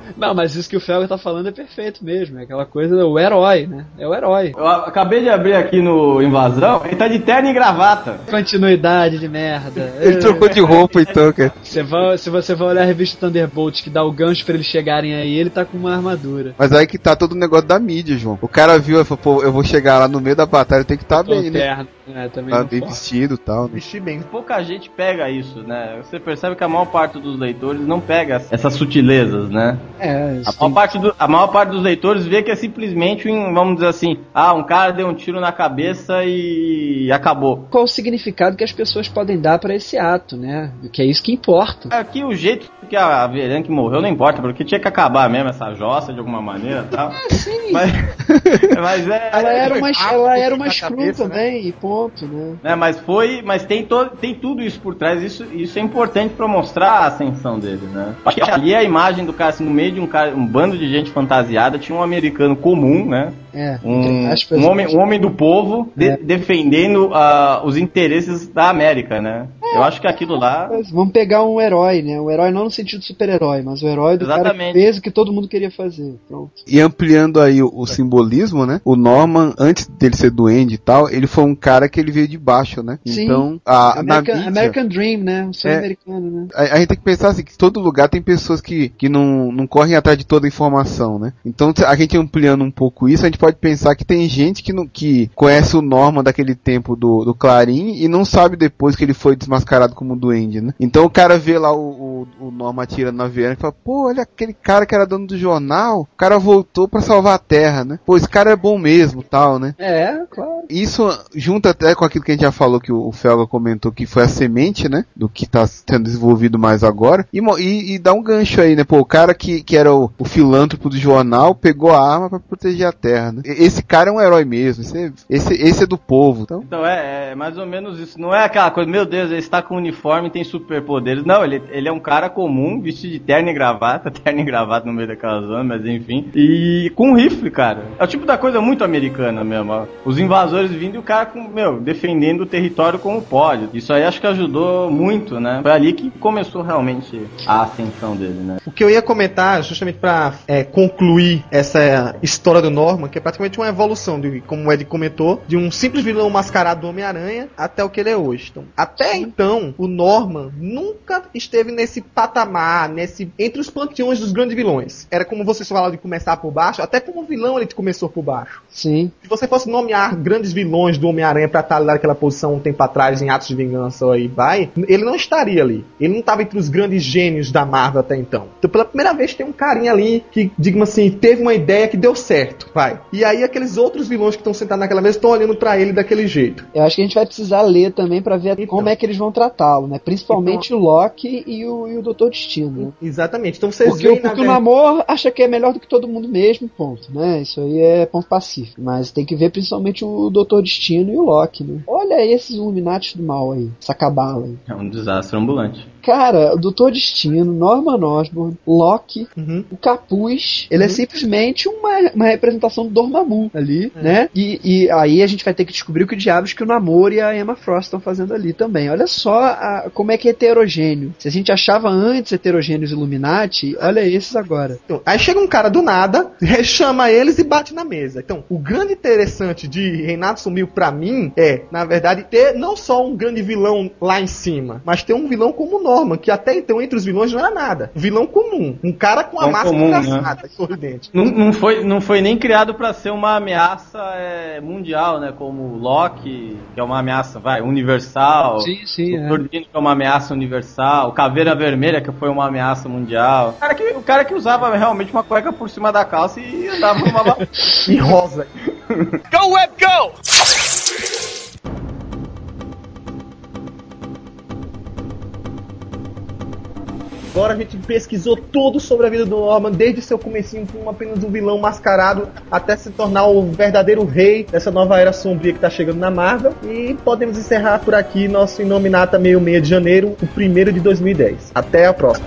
Não, mas isso que o Felga tá falando é perfeito mesmo. É aquela coisa, o herói, né? É o herói. Eu acabei de abrir aqui no Invasão, ele tá de terno e gravata. Continuidade de merda. Ele trocou de roupa então, cara. Você vai, se você vai olhar a revista Thunderbolt que dá o gancho pra eles chegarem aí, ele tá com uma armadura. Mas aí que tá todo o negócio da mídia, João. O cara viu e falou, pô, eu vou chegar lá no meio da batalha, tem que estar Com bem, né? É, também Tá não bem vestido e tal, né? Vestir bem. Pouca gente pega isso, né? Você percebe que a maior parte dos leitores não pega essas sutilezas, né? É, A isso maior, parte do- a maior parte dos leitores vê que é simplesmente, um, vamos dizer assim, ah, um cara deu um tiro na cabeça e acabou. qual o significado que as pessoas podem dar pra esse ato, né? Que é isso que importa. Aqui o jeito que a Veranque morreu não importa, porque tinha que acabar mesmo essa jossa de alguma maneira e tal. Mas, mas é. Ela era uma, ela era uma cabeça, né? também, e ponto, né? né, mas foi, mas tem, to, tem tudo isso por trás, isso, isso é importante pra mostrar a ascensão dele, né? Acho que ali a imagem do cara, assim, no meio de um cara, um bando de gente fantasiada, tinha um americano comum, né? É, Um, um homem, um homem do povo de- É. defendendo ah, os interesses da América, né? Eu acho que aquilo lá. Mas Vamos pegar um herói, né? Um herói não no sentido de super-herói, mas o herói do cara que fez o que todo mundo queria fazer. Pronto. E ampliando aí o, o simbolismo, né? O Norman, antes dele ser duende e tal, ele foi um cara que ele veio de baixo, né? Sim. Então, a, na American, mídia, American Dream, né? Um sonho É. americano, né? a, a gente tem que pensar assim, que todo lugar tem pessoas que, que não, não correm atrás de toda a informação, né? Então, a gente ampliando um pouco isso, a gente pode pensar que tem gente que, não, que conhece o Norman daquele tempo do, do Clarim e não sabe depois que ele foi desmascarado como duende, né? Então o cara vê lá o, o, o Norman atirando na Viana e fala, pô, olha aquele cara que era dono do jornal, o cara voltou pra salvar a Terra, né? Pô, esse cara é bom mesmo, tal, né? É, claro. Isso junta até com aquilo que a gente já falou que o o Felga comentou que foi a semente, né? Do que tá sendo desenvolvido mais agora. E, e, e dá um gancho aí, né? Pô, o cara que, que era o, o filântropo do jornal pegou a arma pra proteger a terra, né? E- Esse cara é um herói mesmo. Esse, é- esse, esse é do povo. Então, Então é, é mais ou menos isso. Não é aquela coisa, meu Deus, ele está com uniforme e tem superpoderes. Não, ele, ele é um cara comum, vestido de terno e gravata, terno e gravata no meio daquela zona, mas enfim. E com um rifle, cara. É o tipo da coisa muito americana mesmo. ó. Os invasores vindo e o cara com, meu, defendendo o território como pode. Isso aí acho que ajudou muito, né? Foi ali que começou realmente a ascensão dele, né? O que eu ia comentar, justamente pra é, concluir essa história do Norman, que é praticamente uma evolução, de, como o Ed comentou, de um simples vilão mascarado do Homem-Aranha até o que ele é hoje. Então, até então, o Norman nunca esteve nesse patamar, nesse entre os panteões dos grandes vilões. Era como vocês falaram de começar por baixo, até como vilão ele começou por baixo. Sim. Se você fosse nomear grandes vilões do Homem-Aranha pra estar naquela posição um tempo atrás em Atos de Vingança aí vai, ele não estaria ali. Ele não estava entre os grandes gênios da Marvel até então. Então, pela primeira vez, tem um carinha ali que, digamos assim, teve uma ideia que deu certo, vai. E aí, aqueles outros vilões que estão sentados naquela mesa estão olhando pra ele daquele jeito. Eu acho que a gente vai precisar ler também pra ver Então. como é que eles vão tratá-lo, né? Principalmente o Loki e o, e o Doutor Destino, né? Exatamente. Então, vocês Porque, veem, o- porque na o verdade- Namor acha que é melhor do que todo mundo mesmo, ponto, né? Isso aí é ponto pacífico. Mas tem que ver principalmente o Doutor Destino e o Loki, né? Olha esses Illuminati do mal aí, essa cabala aí. É um desastre ambulante. Cara, o Doutor Destino, Norman Osborn, Loki, Uhum. o capuz, ele é simplesmente uma, uma representação do Dormammu ali, né? E, e aí a gente vai ter que descobrir o que diabos que o Namor e a Emma Frost estão fazendo ali também. Olha só a- como é que é heterogêneo. Se a gente achava antes heterogêneos Illuminati, olha esses agora. Então, aí chega um cara do nada, chama eles e bate na mesa. Então, o grande interessante de Renato Sumiu pra mim é, na verdade, ter não só um grande vilão lá em cima, mas ter um vilão como o Norman, que até então entre os vilões não era nada. Vilão comum. Um cara com a máscara comum, né? engraçada e sorridente. Não, não foi, não foi nem criado pra ser uma ameaça é, mundial, né? Como o Loki, que é uma ameaça, vai, universal. Sim, sim, O é. Que é uma ameaça universal. O Caveira Vermelha, que foi uma ameaça mundial. O cara que, o cara que usava realmente uma cueca por cima da calça e andava numa... E rosa. Go, Web, go! Agora a gente pesquisou tudo sobre a vida do Norman, desde seu comecinho como apenas um vilão mascarado, até se tornar o verdadeiro rei dessa nova era sombria que tá chegando na Marvel. E podemos encerrar por aqui nosso Inominata 66 de janeiro, o primeiro de 2010. Até a próxima.